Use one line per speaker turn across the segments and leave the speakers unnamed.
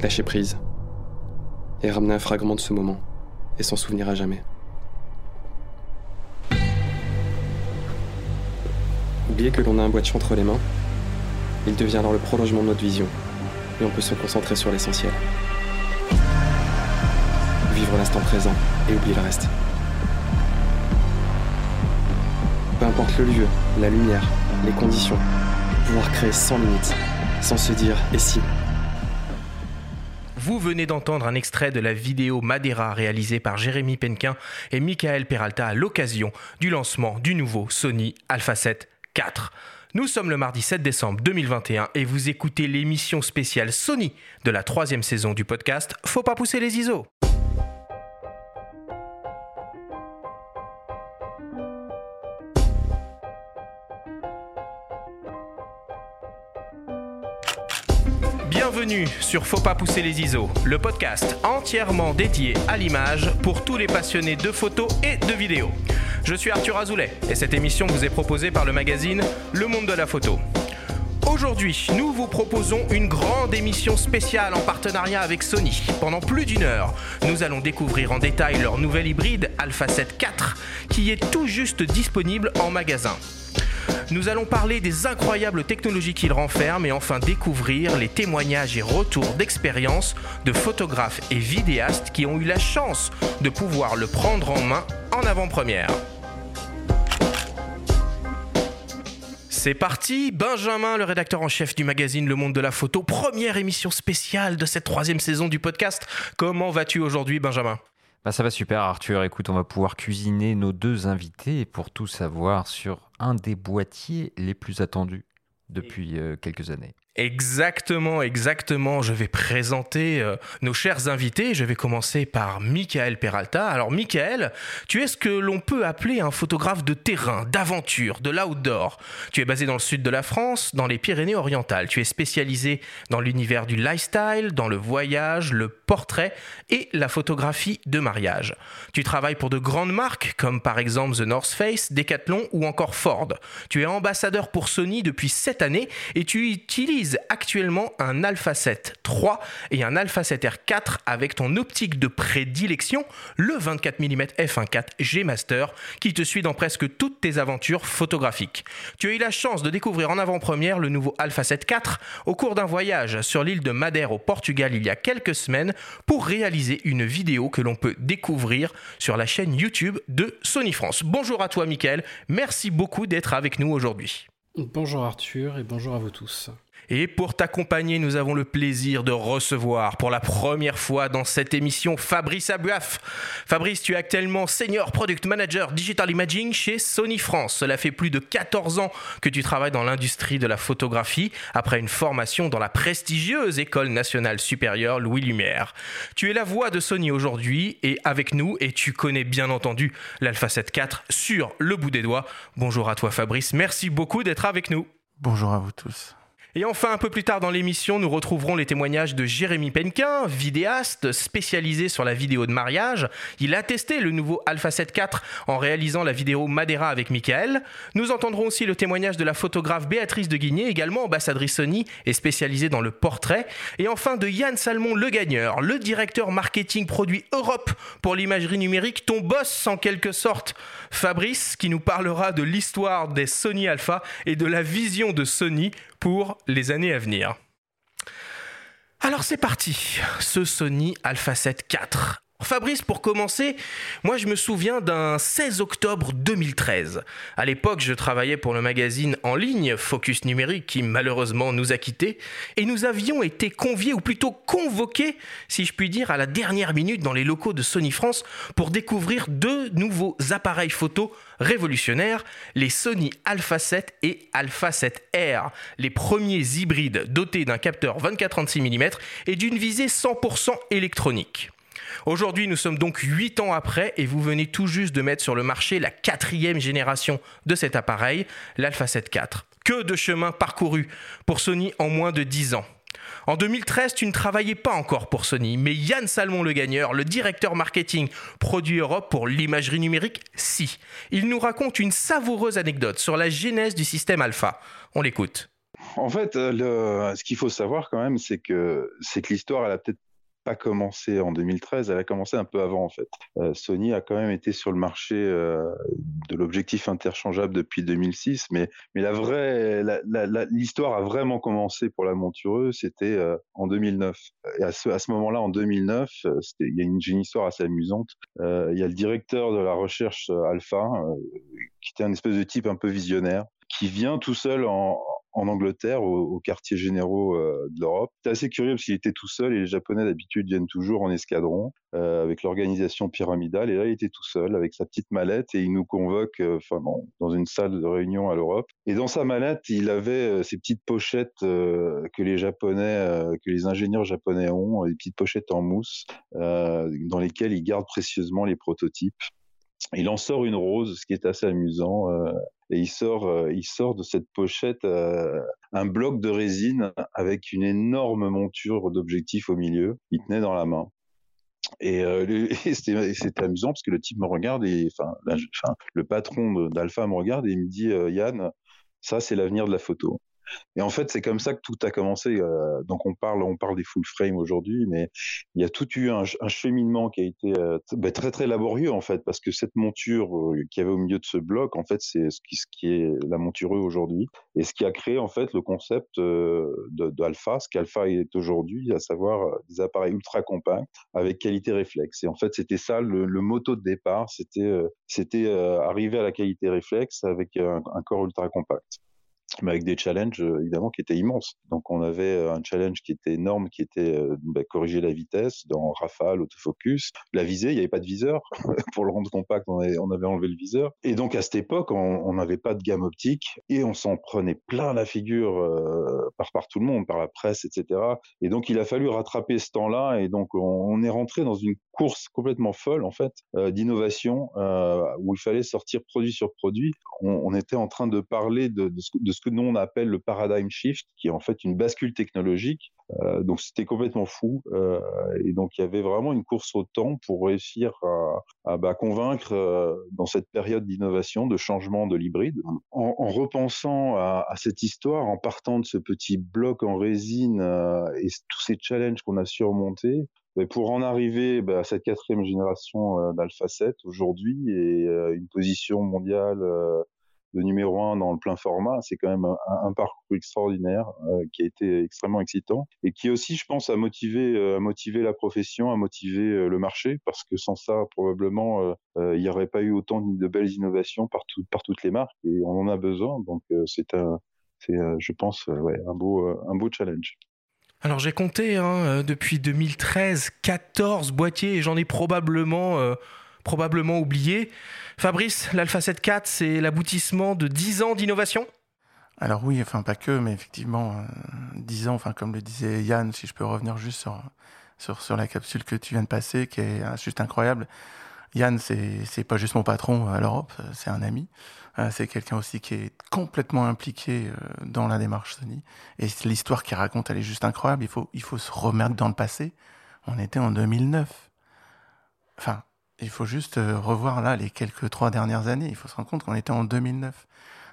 lâcher prise, et ramener un fragment de ce moment, et s'en souvenir à jamais. Oublier que l'on a un boîtier entre les mains, il devient alors le prolongement de notre vision, et on peut se concentrer sur l'essentiel. Vivre l'instant présent et oublier le reste. Peu importe le lieu, la lumière, les conditions, pouvoir créer sans limite, sans se dire et si?
Vous venez d'entendre un extrait de la vidéo Madeira réalisée par Jérémy Penquin et Michael Peralta à l'occasion du lancement du nouveau Sony Alpha 7 4. Nous sommes le mardi 7 décembre 2021 et vous écoutez l'émission spéciale Sony de la troisième saison du podcast Faut pas pousser les ISO. Bienvenue sur Faut pas pousser les ISO, le podcast entièrement dédié à l'image pour tous les passionnés de photos et de vidéos. Je suis Arthur Azoulay et cette émission vous est proposée par le magazine Le Monde de la Photo. Aujourd'hui, nous vous proposons une grande émission spéciale en partenariat avec Sony. Pendant plus d'une heure, nous allons découvrir en détail leur nouvel hybride Alpha 7 IV qui est tout juste disponible en magasin. Nous allons parler des incroyables technologies qu'il renferme et enfin découvrir les témoignages et retours d'expérience de photographes et vidéastes qui ont eu la chance de pouvoir le prendre en main en avant-première. C'est parti, Benjamin, le rédacteur en chef du magazine Le Monde de la Photo, première émission spéciale de cette troisième saison du podcast. Comment vas-tu aujourd'hui, Benjamin?
Bah ça va super Arthur, écoute, on va pouvoir cuisiner nos deux invités pour tout savoir sur un des boîtiers les plus attendus depuis euh, quelques années.
Exactement, exactement. Je vais présenter euh, nos chers invités. Je vais commencer par Michael Peralta. Alors Michael, tu es ce que l'on peut appeler un photographe de terrain, d'aventure, de l'outdoor. Tu es basé dans le sud de la France, dans les Pyrénées-Orientales. Tu es spécialisé dans l'univers du lifestyle, dans le voyage, le portrait et la photographie de mariage. Tu travailles pour de grandes marques comme par exemple The North Face, Decathlon ou encore Ford. Tu es ambassadeur pour Sony depuis 7 années et tu utilises actuellement un Alpha 7 III et un Alpha 7 R4 avec ton optique de prédilection, le 24 mm f1.4 G Master, qui te suit dans presque toutes tes aventures photographiques. Tu as eu la chance de découvrir en avant-première le nouveau Alpha 7 IV au cours d'un voyage sur l'île de Madère au Portugal il y a quelques semaines pour réaliser une vidéo que l'on peut découvrir sur la chaîne YouTube de Sony France. Bonjour à toi Mickaël, merci beaucoup d'être avec nous aujourd'hui.
Bonjour Arthur et bonjour à vous tous.
Et pour t'accompagner, nous avons le plaisir de recevoir pour la première fois dans cette émission Fabrice Abuaf. Fabrice, tu es actuellement Senior Product Manager Digital Imaging chez Sony France. Cela fait plus de 14 ans que tu travailles dans l'industrie de la photographie après une formation dans la prestigieuse École nationale supérieure Louis Lumière. Tu es la voix de Sony aujourd'hui et avec nous et tu connais bien entendu l'Alpha 7 IV sur le bout des doigts. Bonjour à toi Fabrice, merci beaucoup d'être avec nous.
Bonjour à vous tous.
Et enfin, un peu plus tard dans l'émission, nous retrouverons les témoignages de Jérémy Penquin, vidéaste spécialisé sur la vidéo de mariage. Il a testé le nouveau Alpha 7 IV en réalisant la vidéo Madeira avec Michael. Nous entendrons aussi le témoignage de la photographe Béatrice de Guigné, également ambassadrice Sony et spécialisée dans le portrait. Et enfin de Yann Salmon le gagneur, le directeur marketing produit Europe pour l'imagerie numérique, ton boss en quelque sorte. Fabrice qui nous parlera de l'histoire des Sony Alpha et de la vision de Sony pour les années à venir. Alors c'est parti, ce Sony Alpha 7 IV. Fabrice, pour commencer, moi je me souviens d'un 16 octobre 2013. À l'époque, je travaillais pour le magazine en ligne Focus Numérique qui malheureusement nous a quittés et nous avions été conviés ou plutôt convoqués, si je puis dire, à la dernière minute dans les locaux de Sony France pour découvrir deux nouveaux appareils photo révolutionnaires, les Sony Alpha 7 et Alpha 7R, les premiers hybrides dotés d'un capteur 24-36 mm et d'une visée 100% électronique. Aujourd'hui, nous sommes donc 8 ans après et vous venez tout juste de mettre sur le marché la quatrième génération de cet appareil, l'Alpha 7 IV. Que de chemin parcouru pour Sony en moins de 10 ans. En 2013, tu ne travaillais pas encore pour Sony, mais Yann Salmon le gagneur, le directeur marketing produit Europe pour l'imagerie numérique, si. Il nous raconte une savoureuse anecdote sur la genèse du système Alpha. On l'écoute.
en fait, ce qu'il faut savoir quand même, c'est que que l'histoire, elle a peut-être pas commencé en 2013, elle a commencé un peu avant en fait. Euh, Sony a quand même été sur le marché euh, de l'objectif interchangeable depuis 2006, mais mais la vraie l'histoire a vraiment commencé pour la montureuse, c'était euh, en 2009. Et à ce, à ce moment-là, en 2009, il y a une, une, histoire assez amusante. il y a le directeur de la recherche Alpha, qui était un espèce de type un peu visionnaire, qui vient tout seul en, en Angleterre, au, au quartier généraux euh, de l'Europe. C'est assez curieux parce qu'il était tout seul et les Japonais d'habitude viennent toujours en escadron euh, avec l'organisation pyramidale. Et là, il était tout seul avec sa petite mallette et il nous convoque, euh, enfin dans une salle de réunion à l'Europe. Et dans sa mallette, il avait ces petites pochettes que les Japonais, que les ingénieurs japonais ont, des petites pochettes en mousse dans lesquelles ils gardent précieusement les prototypes. Il en sort une rose, ce qui est assez amusant et il sort, euh, il sort de cette pochette euh, un bloc de résine avec une énorme monture d'objectifs au milieu. Il tenait dans la main. Et, euh, c'était amusant parce que le type me regarde et enfin, le patron d'Alpha me regarde et il me dit Yann, ça c'est l'avenir de la photo. Et en fait, c'est comme ça que tout a commencé. Euh, donc, on parle, on parle des full frame aujourd'hui, mais il y a tout eu un, cheminement qui a été euh, bah, très très laborieux en fait, parce que cette monture euh, qui avait au milieu de ce bloc, en fait, c'est ce qui, est la monture aujourd'hui, et ce qui a créé en fait le concept d'Alpha, ce qu'Alpha est aujourd'hui, à savoir des appareils ultra compacts avec qualité réflexe. Et en fait, c'était ça le, le de départ, c'était c'était arriver à la qualité réflexe avec un corps ultra compact mais avec des challenges euh, évidemment qui étaient immenses. Donc on avait euh, un challenge qui était énorme, qui était euh, bah, corriger la vitesse dans Rafale, autofocus, la visée, il n'y avait pas de viseur pour le rendre compact, on avait, enlevé le viseur. Et donc à cette époque, on n'avait pas de gamme optique et on s'en prenait plein la figure par par tout le monde, par la presse, etc. Et donc il a fallu rattraper ce temps-là et donc on, est rentré dans une course complètement folle en fait d'innovation où il fallait sortir produit sur produit. On, était en train de parler de, de, ce, de ce que nous on appelle le paradigm shift, qui est en fait une bascule technologique. Euh, donc c'était complètement fou. Euh, et donc il y avait vraiment une course au temps pour réussir à, bah, convaincre euh, dans cette période d'innovation, de changement de l'hybride. En, en, repensant à, cette histoire, en partant de ce petit bloc en résine et tous ces challenges qu'on a surmontés, mais pour en arriver bah, à cette quatrième génération euh, d'Alpha 7 aujourd'hui et une position mondiale de numéro un dans le plein format, c'est quand même un, parcours extraordinaire euh, qui a été extrêmement excitant et qui aussi, je pense, a motivé, euh, a motivé la profession, a motivé euh, le marché parce que sans ça, probablement, il n'y aurait pas eu autant de belles innovations par, tout, par toutes les marques et on en a besoin. Donc c'est un, c'est, je pense, un beau, un beau challenge.
Alors j'ai compté hein, depuis 2013 14 boîtiers et j'en ai probablement probablement oublié. Fabrice, l'Alpha 7 4, c'est l'aboutissement de 10 ans d'innovation
Alors oui, enfin pas que, mais effectivement, euh, 10 ans, enfin comme le disait Yann, si je peux revenir juste sur, sur, la capsule que tu viens de passer, qui est euh, juste incroyable. Yann, c'est pas juste mon patron à l'Europe, c'est un ami. Euh, c'est quelqu'un aussi qui est complètement impliqué euh, dans la démarche Sony. Et l'histoire qu'il raconte, elle est juste incroyable. Il faut, il faut se remettre dans le passé. On était en 2009. Enfin, il faut juste euh, revoir là les quelques trois dernières années. Il faut se rendre compte qu'on était en 2009.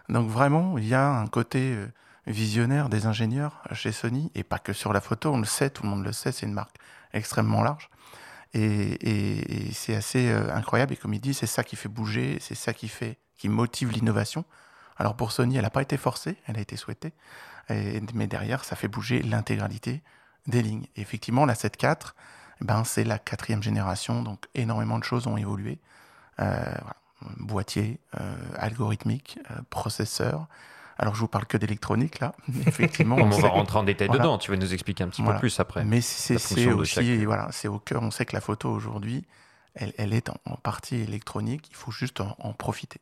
Donc vraiment, il y a un côté euh, visionnaire des ingénieurs chez Sony, et pas que sur la photo, on le sait, tout le monde le sait, c'est une marque extrêmement large. Et, c'est assez euh, incroyable, et comme il dit, c'est ça qui fait bouger, c'est ça qui, fait, qui motive l'innovation. Alors pour Sony, elle n'a pas été forcée, elle a été souhaitée, et, mais derrière, ça fait bouger l'intégralité des lignes. Effectivement, la 7.4, ben, c'est la quatrième génération, donc énormément de choses ont évolué. Euh, voilà. Boîtier, euh, algorithmique, euh, processeur. Alors je vous parle que d'électronique là, effectivement.
on, on va rentrer en détail voilà. dedans. Tu vas nous expliquer un petit voilà. peu plus après.
Mais c'est aussi, chaque... voilà, c'est au cœur. On sait que la photo aujourd'hui, elle, elle, est en, en, partie électronique. Il faut juste en, en profiter.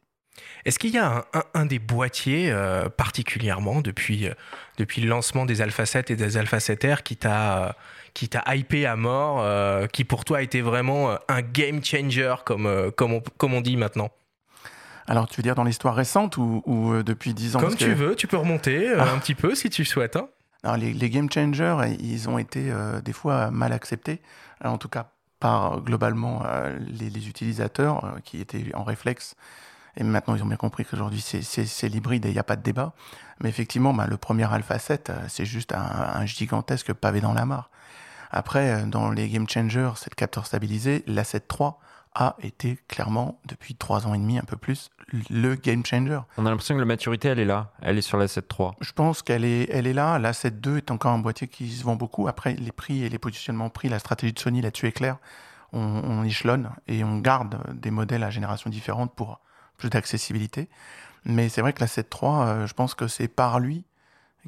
Est-ce qu'il y a un, un, un des boîtiers euh, particulièrement depuis, euh, depuis le lancement des Alpha 7 et des Alpha 7R qui t'a euh, qui t'a hypé à mort, euh, qui pour toi a été vraiment euh, un game changer comme, euh, comme, on, comme on dit maintenant
alors, tu veux dire dans l'histoire récente ou, ou, depuis 10 ans?
Comme tu que... veux, tu peux remonter ah. un petit peu si tu souhaites. Hein.
Alors, les, les, game changers, ils ont été des fois mal acceptés, en tout cas par globalement les, les, utilisateurs qui étaient en réflexe Et maintenant, ils ont bien compris qu'aujourd'hui, c'est l'hybride et il n'y a pas de débat. Mais effectivement, bah, le premier Alpha 7, euh, c'est juste un, gigantesque pavé dans la mare. Après, euh, dans les game changers, c'est le capteur stabilisé. La 7.3 a été clairement, depuis trois ans et demi, un peu plus, le game changer.
On a l'impression que la maturité, elle est là. Elle est sur la 7.3.
Je pense qu'elle est, elle est là. La 7.2 est encore un boîtier qui se vend beaucoup. Après, les prix et les positionnements prix, la stratégie de Sony là-dessus est claire. On, on échelonne et on garde des modèles à génération différente pour plus d'accessibilité. Mais c'est vrai que la 7.3, euh, je pense que c'est par lui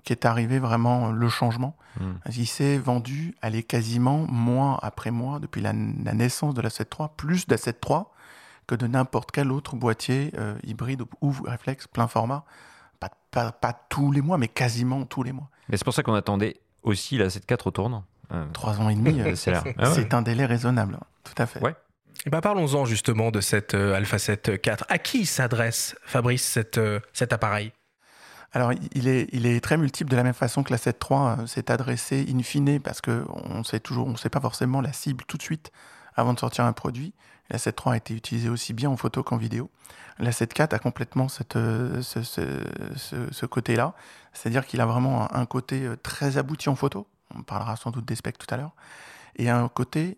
qu'est arrivé vraiment le changement. Hmm. Il s'est vendu, elle est quasiment mois après mois, depuis la, naissance de la 7.3, plus de la 7.3 que de n'importe quel autre boîtier euh, hybride ou réflexe plein format. Pas, pas, tous les mois, mais quasiment tous les mois.
Mais c'est pour ça qu'on attendait aussi la 7.4 au tournant.
Euh, Trois ans et demi, c'est ah un délai raisonnable, tout à fait.
Ouais. Et eh ben parlons-en justement de cette Alpha 7 IV. À qui s'adresse, Fabrice, cette, cet appareil?
Alors, il est, très multiple de la même façon que la 7.3 euh, s'est adressée in fine parce qu'on sait toujours, on sait pas forcément la cible tout de suite avant de sortir un produit. La 7.3 a été utilisée aussi bien en photo qu'en vidéo. La 7.4 a complètement cette, euh, ce, ce, côté-là, c'est-à-dire qu'il a vraiment un, côté euh, très abouti en photo. On parlera sans doute des specs tout à l'heure, et un côté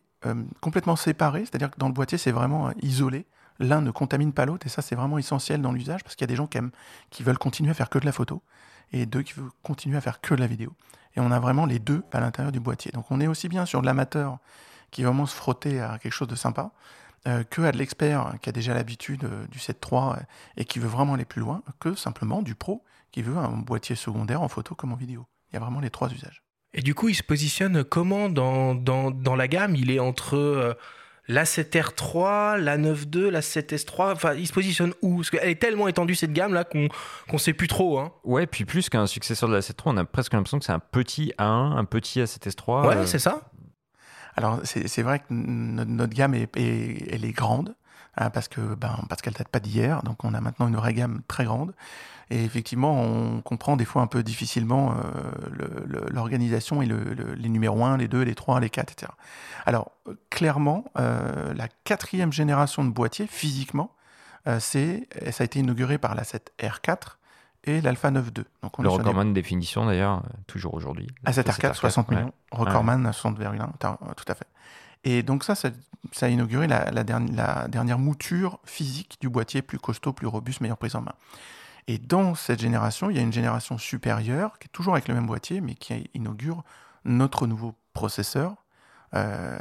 complètement séparé, c'est-à-dire que dans le boîtier c'est vraiment isolé l'un ne contamine pas l'autre, et ça c'est vraiment essentiel dans l'usage, parce qu'il y a des gens qui, veulent continuer à faire que de la photo, et deux qui veulent continuer à faire que de la vidéo. Et on a vraiment les deux à l'intérieur du boîtier. Donc on est aussi bien sur de l'amateur qui va vraiment se frotter à quelque chose de sympa, euh, que à de l'expert qui a déjà l'habitude euh, du 7.3 euh, et qui veut vraiment aller plus loin, que simplement du pro qui veut un boîtier secondaire en photo comme en vidéo. Il y a vraiment les trois usages.
Et du coup, il se positionne comment dans, dans, dans la gamme? Il est entre la 7R3, la 9.2, la 7S3, enfin, il se positionne où? Parce qu'elle est tellement étendue cette gamme là qu'on ne sait plus trop. Hein.
Ouais, puis plus qu'un successeur de la 7.3, on a presque l'impression que c'est un petit A1, un petit A7S3.
Ouais, euh. c'est ça.
Alors c'est vrai que notre, gamme est, elle est grande parce que ben, parce qu'elle date pas d'hier, donc on a maintenant une vraie gamme très grande. Et effectivement, on comprend des fois un peu difficilement euh, l'organisation et les numéros 1, les 2, les 3, les 4, etc. Alors, clairement, euh, la quatrième génération de boîtiers, physiquement, euh, c'est, ça a été inauguré par la 7R4 et l'Alpha 9.2.
Donc le recordman de définition, d'ailleurs, toujours aujourd'hui.
La 7R4, 60 millions. Recordman, 60,1, tout à fait. Et donc ça, ça, a inauguré la, dernière mouture physique du boîtier plus costaud, plus robuste, meilleure prise en main. Et dans cette génération, il y a une génération supérieure qui est toujours avec le même boîtier, mais qui inaugure notre nouveau processeur, euh,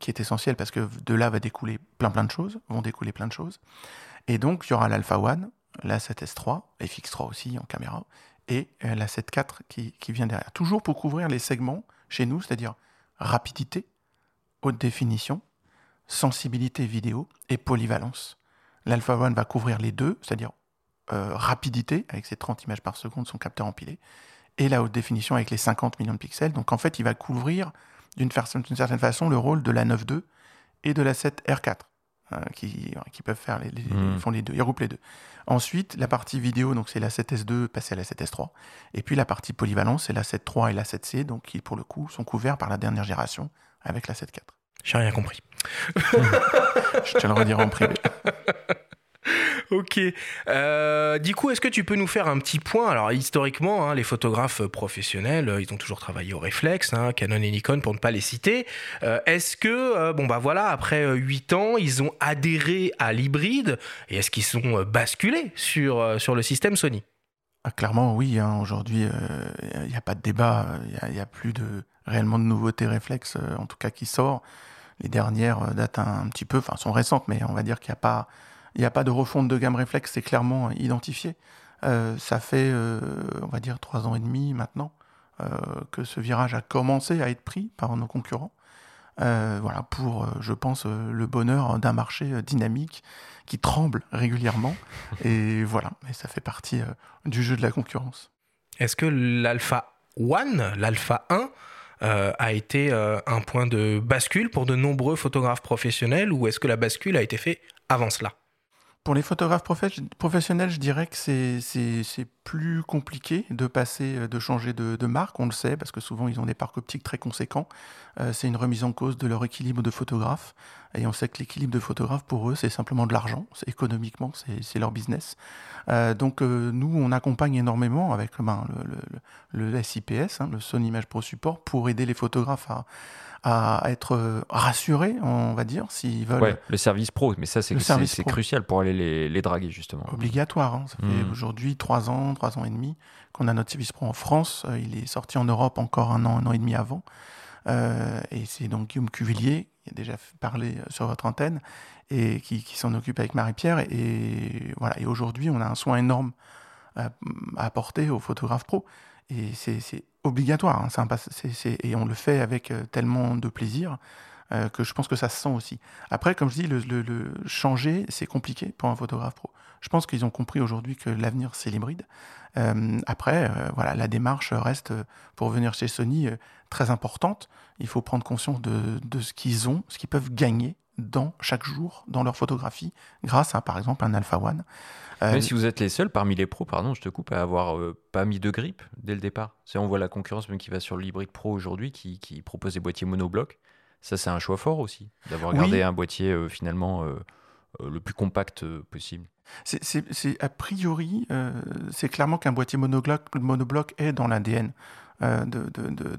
qui est essentiel parce que de là va découler plein plein de choses, vont découler plein de choses. Et donc il y aura l'Alpha One, la 7S3, FX3 aussi en caméra, et euh, la 7.4 qui, qui vient derrière. Toujours pour couvrir les segments chez nous, c'est-à-dire rapidité, haute définition, sensibilité vidéo et polyvalence. L'Alpha One va couvrir les deux, c'est-à-dire euh, rapidité, avec ses 30 images par seconde, son capteur empilé, et la haute définition avec les 50 millions de pixels. Donc en fait, il va couvrir d'une certaine façon le rôle de la 9.2 et de la 7R4, hein, qui, qui, peuvent faire les, hmm. font les deux, ils regroupent les deux. Ensuite, la partie vidéo, donc c'est la 7S2 passée à la 7S3, et puis la partie polyvalence, c'est la 7.3 et la 7C, donc qui pour le coup sont couverts par la dernière génération avec la 7.4.
J'ai rien compris.
Je te le redirai en privé.
ok. Euh, du coup, est-ce que tu peux nous faire un petit point? Alors, historiquement, hein, les photographes professionnels, euh, ils ont toujours travaillé au réflexe, hein, Canon et Nikon pour ne pas les citer. Euh, est-ce que, bon, bah voilà, après 8 ans, ils ont adhéré à l'hybride et est-ce qu'ils sont basculés sur, sur le système Sony?
Ah, Clairement, oui. Hein. Aujourd'hui, il n'y a, pas de débat. Il n'y a, plus de, réellement de nouveautés réflexes, en tout cas qui sort. Les dernières datent un, un petit peu, enfin, sont récentes, mais on va dire qu'il n'y a pas il n'y a pas de refonte de gamme réflexe, c'est clairement identifié. Euh, ça fait, euh, on va dire, trois ans et demi maintenant euh, que ce virage a commencé à être pris par nos concurrents. voilà, pour, je pense, le bonheur d'un marché dynamique qui tremble régulièrement. et voilà, et ça fait partie du jeu de la concurrence.
Est-ce que l'Alpha One, l'Alpha 1, a été un point de bascule pour de nombreux photographes professionnels ou est-ce que la bascule a été faite avant cela?
Pour les photographes professionnels, je dirais que c'est plus compliqué de passer, euh, de changer de, marque, on le sait, parce que souvent ils ont des parcs optiques très conséquents. Euh, c'est une remise en cause de leur équilibre de photographe. Et on sait que l'équilibre de photographe, pour eux, c'est simplement de l'argent. Économiquement, c'est leur business. Euh, donc nous, on accompagne énormément avec ben, le, le, SIPS, hein, le Sony Image Pro Support, pour aider les photographes à, à être rassurés, on va dire, s'ils veulent.
Ouais, le service pro, mais ça c'est crucial pour aller les, les draguer justement.
Obligatoire, hein. ça fait hmm. aujourd'hui trois ans, trois ans et demi qu'on a notre service pro en France. Euh, il est sorti en Europe encore un an, un an et demi avant. Euh, et c'est donc Guillaume Cuvillier, qui a déjà parlé euh, sur votre antenne, et qui, qui s'en occupe avec Marie-Pierre. Et, voilà. Et aujourd'hui, on a un soin énorme à, apporter aux photographes pro. Et c'est obligatoire. Hein, et on le fait avec tellement de plaisir que je pense que ça se sent aussi. Après, comme je dis, le, changer, c'est compliqué pour un photographe pro. Je pense qu'ils ont compris aujourd'hui que l'avenir, c'est l'hybride. Euh, après, euh, voilà, la démarche reste, euh, pour venir chez Sony, très importante. Il faut prendre conscience de, ce qu'ils ont, ce qu'ils peuvent gagner dans chaque jour dans leur photographie, grâce à par exemple un Alpha One.
Mais si vous êtes les seuls parmi les pros, pardon, je te coupe, à avoir pas mis de grippe dès le départ. On voit la concurrence même qui va sur l'hybride pro aujourd'hui, qui, propose des boîtiers monobloc. Ça, c'est un choix fort aussi, d'avoir gardé un boîtier finalement le plus compact possible.
C'est a priori, euh, c'est clairement qu'un boîtier monobloc, monobloc est dans l'ADN euh, de, de, de,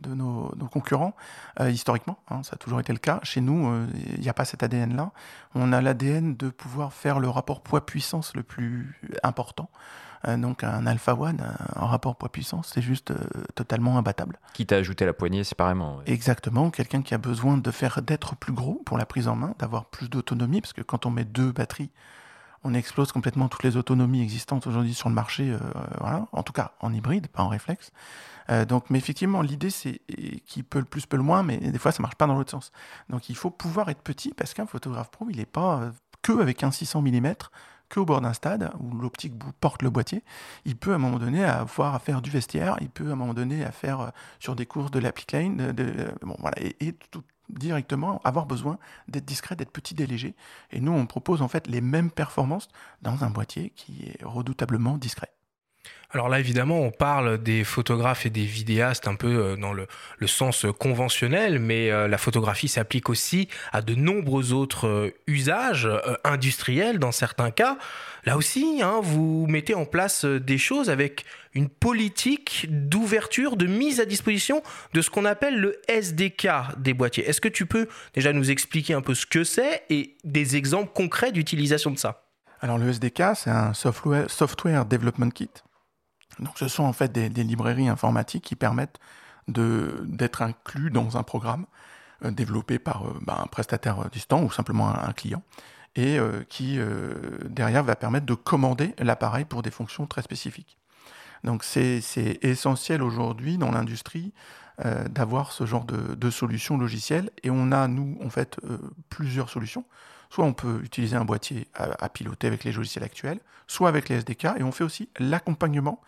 de, nos, concurrents, euh, historiquement. Hein, ça a toujours été le cas. Chez nous, il n'y a pas cet ADN-là. On a l'ADN de pouvoir faire le rapport poids-puissance le plus important. Donc un Alpha One, un rapport poids-puissance, c'est juste totalement imbattable.
Qui t'a ajouté la poignée séparément.
Exactement, quelqu'un qui a besoin de faire d'être plus gros pour la prise en main, d'avoir plus d'autonomie, parce que quand on met deux batteries on explose complètement toutes les autonomies existantes aujourd'hui sur le marché, euh, voilà. en tout cas en hybride, pas en réflexe. Euh, donc, mais effectivement, l'idée c'est qui peut le plus, peut le moins, mais des fois ça marche pas dans l'autre sens. Donc il faut pouvoir être petit parce qu'un photographe pro, il n'est pas euh, que avec un 600 mm, que au bord d'un stade où l'optique porte le boîtier. Il peut à un moment donné avoir à faire du vestiaire, il peut à un moment donné à faire sur des courses de l'applique lane, de, voilà, et, et tout, directement avoir besoin d'être discret, d'être petit, délégué. Et nous, on propose en fait les mêmes performances dans un boîtier qui est redoutablement discret.
Alors là, évidemment, on parle des photographes et des vidéastes un peu euh, dans le, sens conventionnel, mais euh, la photographie s'applique aussi à de nombreux autres euh, usages industriels dans certains cas. Là aussi, hein, vous mettez en place des choses avec une politique d'ouverture, de mise à disposition de ce qu'on appelle le SDK des boîtiers. Est-ce que tu peux déjà nous expliquer un peu ce que c'est et des exemples concrets d'utilisation de ça?
Alors le SDK, c'est un software Development Kit donc, ce sont en fait des, librairies informatiques qui permettent d'être inclus dans un programme euh, développé par euh, bah, un prestataire euh, distant ou simplement un, client et qui derrière va permettre de commander l'appareil pour des fonctions très spécifiques. Donc c'est essentiel aujourd'hui dans l'industrie d'avoir ce genre de, de, solutions logicielles et on a nous en fait plusieurs solutions. Soit on peut utiliser un boîtier à, piloter avec les logiciels actuels, soit avec les SDK, et on fait aussi l'accompagnement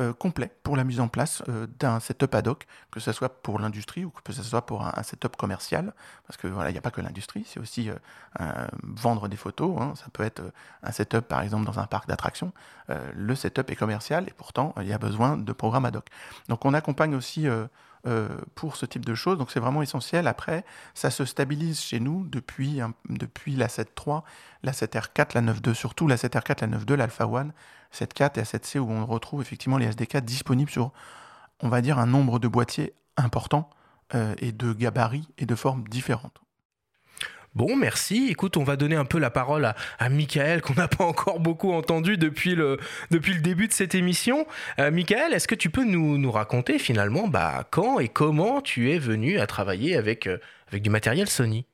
euh, complet pour la mise en place euh, d'un setup ad hoc, que ce soit pour l'industrie ou que ce soit pour un, setup commercial, parce que voilà, il n'y a pas que l'industrie, c'est aussi euh, vendre des photos, hein. ça peut être un setup par exemple dans un parc d'attractions, le setup est commercial et pourtant il y a besoin de programmes ad hoc. Donc on accompagne aussi euh, pour ce type de choses. Donc c'est vraiment essentiel. Après, ça se stabilise chez nous depuis, depuis la 7.3, la 7R4, la 9.2, surtout la 7R4, la 9.2, l'Alpha One, 7.4 et la 7C où on retrouve effectivement les SDK disponibles sur, on va dire, un nombre de boîtiers important euh, et de gabarits et de formes différentes.
Bon, merci. Écoute, on va donner un peu la parole à, à Michael, qu'on n'a pas encore beaucoup entendu depuis le, début de cette émission. Euh, Michael, est-ce que tu peux nous, nous raconter finalement bah, quand et comment tu es venu à travailler avec, euh, du matériel Sony?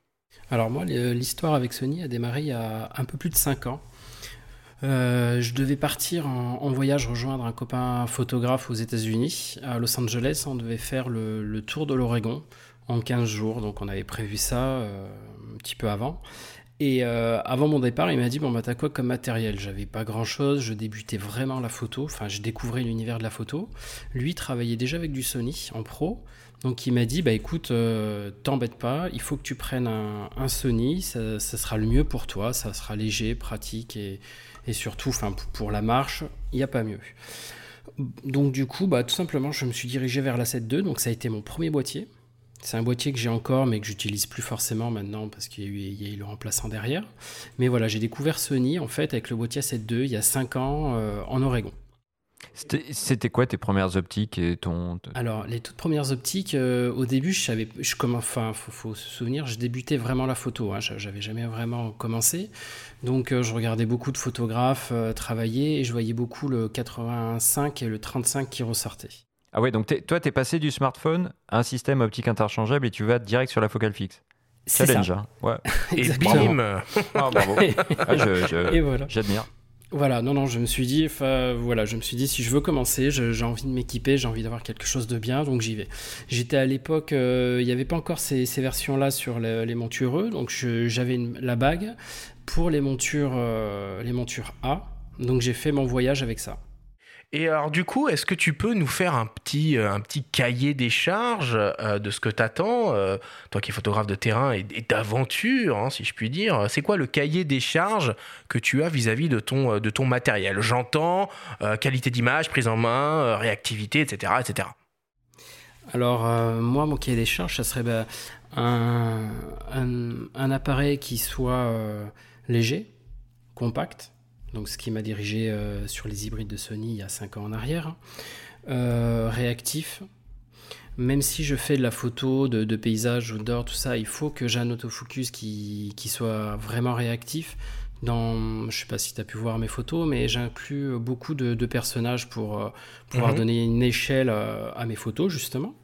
Alors moi, l'histoire avec Sony a démarré il y a un peu plus de 5 ans. Euh, je devais partir en, voyage rejoindre un copain photographe aux États-Unis, à Los Angeles. On devait faire le tour de l'Oregon en 15 jours. Donc on avait prévu ça euh, un petit peu avant. Et avant mon départ, il m'a dit Bon, bah, t'as quoi comme matériel? J'avais pas grand chose, je débutais vraiment la photo, enfin, je découvrais l'univers de la photo. Lui travaillait déjà avec du Sony en pro. Donc il m'a dit, bah écoute, euh, t'embête pas, il faut que tu prennes un, Sony, ça, sera le mieux pour toi, ça sera léger, pratique et, surtout, enfin pour la marche, il n'y a pas mieux. Donc du coup, bah, tout simplement, je me suis dirigé vers la 7.2, donc ça a été mon premier boîtier. C'est un boîtier que j'ai encore, mais que j'utilise plus forcément maintenant parce qu'il y, a eu le remplaçant derrière. Mais voilà, j'ai découvert Sony en fait avec le boîtier 7.2 il y a 5 ans euh, en Oregon.
C'était quoi tes premières optiques et ton
Alors les toutes premières optiques, euh, au début je savais, je enfin faut, faut, se souvenir, je débutais vraiment la photo, hein, j'avais jamais vraiment commencé, donc euh, je regardais beaucoup de photographes euh, travailler et je voyais beaucoup le 85 et le 35 qui ressortaient.
Ah ouais, donc toi tu es passé du smartphone à un système optique interchangeable et tu vas direct sur la focale fixe.
Challenge,
hein. ouais.
et bim
ah, bravo. Ah, j'admire.
Voilà, non, non, je me suis dit, voilà, je me suis dit, si je veux commencer, j'ai envie de m'équiper, j'ai envie d'avoir quelque chose de bien, donc j'y vais. J'étais à l'époque, euh, il n'y avait pas encore ces, versions-là sur les, montureux, donc j'avais la bague pour les montures, euh, les montures A, donc j'ai fait mon voyage avec ça.
Et alors du coup, est-ce que tu peux nous faire un petit, euh, un petit cahier des charges euh, de ce que t'attends, euh, toi qui es photographe de terrain et, d'aventure, hein, si je puis dire. C'est quoi le cahier des charges que tu as vis-à-vis de, ton, de ton matériel? J'entends qualité d'image, prise en main, réactivité, etc. etc.
Alors moi, mon cahier des charges, ça serait bah, un, un, appareil qui soit léger, compact, donc ce qui m'a dirigé euh, sur les hybrides de Sony il y a 5 ans en arrière. Euh, réactif. Même si je fais de la photo, de, de paysage, d'or, tout ça, il faut que j'ai un autofocus qui, soit vraiment réactif. Dans, je sais pas si tu as pu voir mes photos, mais j'inclus beaucoup de, personnages pour euh, pouvoir mhm. donner une échelle à mes photos, justement.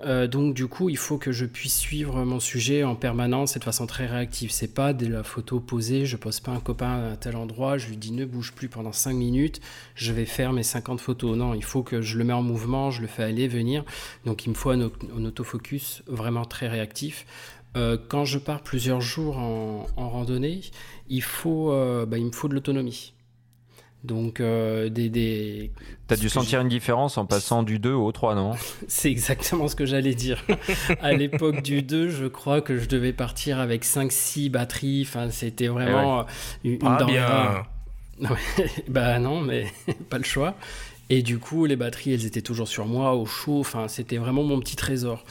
Euh, donc du coup, il faut que je puisse suivre mon sujet en permanence et de façon très réactive. C'est pas de la photo posée, je pose pas un copain à tel endroit, je lui dis ne bouge plus pendant 5 minutes, je vais faire mes 50 photos. Non, il faut que je le mets en mouvement, je le fais aller, venir. Donc il me faut un, autofocus vraiment très réactif. Euh, quand je pars plusieurs jours en, randonnée, il, faut, euh, bah, il me faut de l'autonomie. Donc, euh, des. des...
T'as dû sentir une différence en passant du 2 au 3, non?
C'est exactement ce que j'allais dire. à l'époque du 2, je crois que je devais partir avec 5-6 batteries. Enfin, c'était vraiment
eh une, ah, bien.
bah non, mais pas le choix. Et du coup, les batteries, elles étaient toujours sur moi, au chaud. Enfin, c'était vraiment mon petit trésor.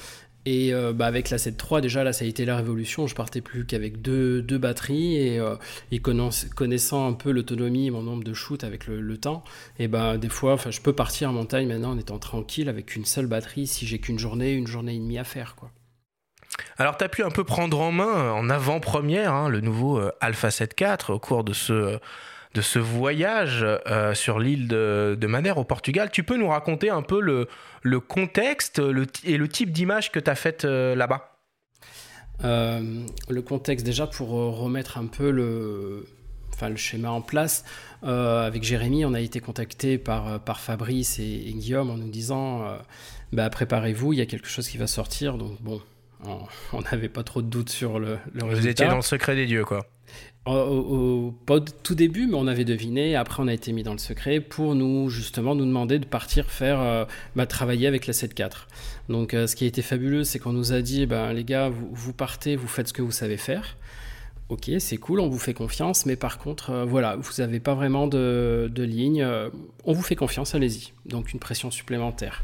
Et euh, bah avec la 7.3, déjà là, ça a été la révolution. Je partais plus qu'avec deux, deux, batteries et, euh, connaissant un peu l'autonomie et mon nombre de shoots avec le, temps, et bah des fois, je peux partir en montagne maintenant en étant tranquille avec une seule batterie si j'ai qu'une journée, une journée et demie à faire. quoi.
Alors, tu as pu un peu prendre en main en avant-première hein, le nouveau euh, Alpha 7.4 au cours de ce de ce voyage euh, sur l'île de, Madère au Portugal. Tu peux nous raconter un peu le, le contexte le, et le type d'image que tu as faite euh, là-bas?
Euh, Le contexte, déjà, pour remettre un peu le, enfin, le schéma en place, avec Jérémy, on a été contacté par, par Fabrice et, Guillaume en nous disant bah, préparez-vous, il y a quelque chose qui va sortir. Donc, bon, on n'avait pas trop de doutes sur le, le résultat.
Vous étiez dans le secret des dieux, quoi.
Au, pas au tout début, mais on avait deviné. Après, on a été mis dans le secret pour nous justement nous demander de partir faire euh, bah, travailler avec la 7.4. Donc, euh, ce qui a été fabuleux, c'est qu'on nous a dit, ben les gars, vous, partez, vous faites ce que vous savez faire. Ok, c'est cool, on vous fait confiance, mais par contre, euh, voilà, vous n'avez pas vraiment de ligne. on vous fait confiance, allez-y. Donc, une pression supplémentaire.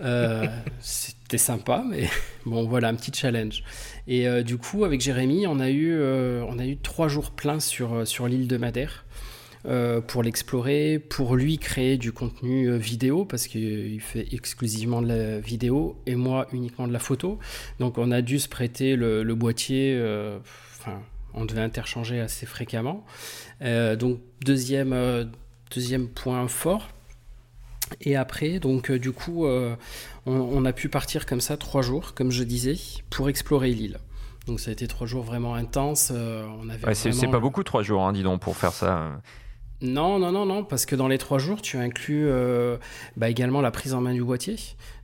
C'était sympa, mais bon, voilà, un petit challenge. Et euh, du coup, avec Jérémy, on a eu, euh, on a eu trois jours pleins sur, euh, sur l'île de Madère. pour l'explorer, pour lui créer du contenu vidéo, parce qu'il fait exclusivement de la vidéo, et moi uniquement de la photo. Donc on a dû se prêter le, boîtier, enfin, on devait interchanger assez fréquemment. donc deuxième, deuxième point fort. Et après, donc du coup, on, a pu partir comme ça trois jours, comme je disais, pour explorer l'île. Donc ça a été trois jours vraiment intenses. Euh,
c'est pas beaucoup trois jours, hein, dis donc, pour faire ça.
Non, non, non, non, parce que dans les trois jours, tu inclus euh, bah, également la prise en main du boîtier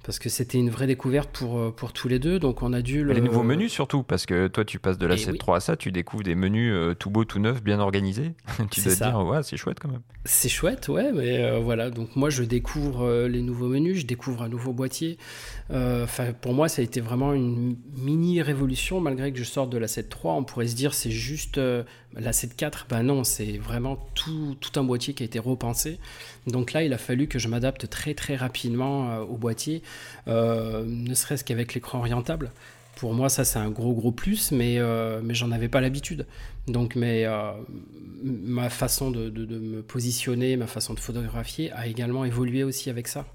parce que c'était une vraie découverte pour, euh, pour tous les deux. Donc on a dû
Les nouveaux menus surtout, parce que toi tu passes de la 7.3 à ça, tu découvres des menus euh, tout beaux, tout neufs, bien organisés. tu dois te dire, ouais, c'est chouette quand même.
C'est chouette, ouais, mais euh, voilà. Donc moi je découvre les nouveaux menus, je découvre un nouveau boîtier. Pour moi ça a été vraiment une mini révolution, malgré que je sorte de la 7.3. On pourrait se dire c'est juste la 7.4. Ben non, c'est vraiment tout, tout, un boîtier qui a été repensé. Donc là il a fallu que je m'adapte très très rapidement au boîtier. Euh, ne serait-ce qu'avec l'écran orientable. Pour moi, ça c'est un gros gros plus, mais, euh, mais j'en avais pas l'habitude. Donc mais, euh, ma façon de, me positionner, ma façon de photographier a également évolué aussi avec ça.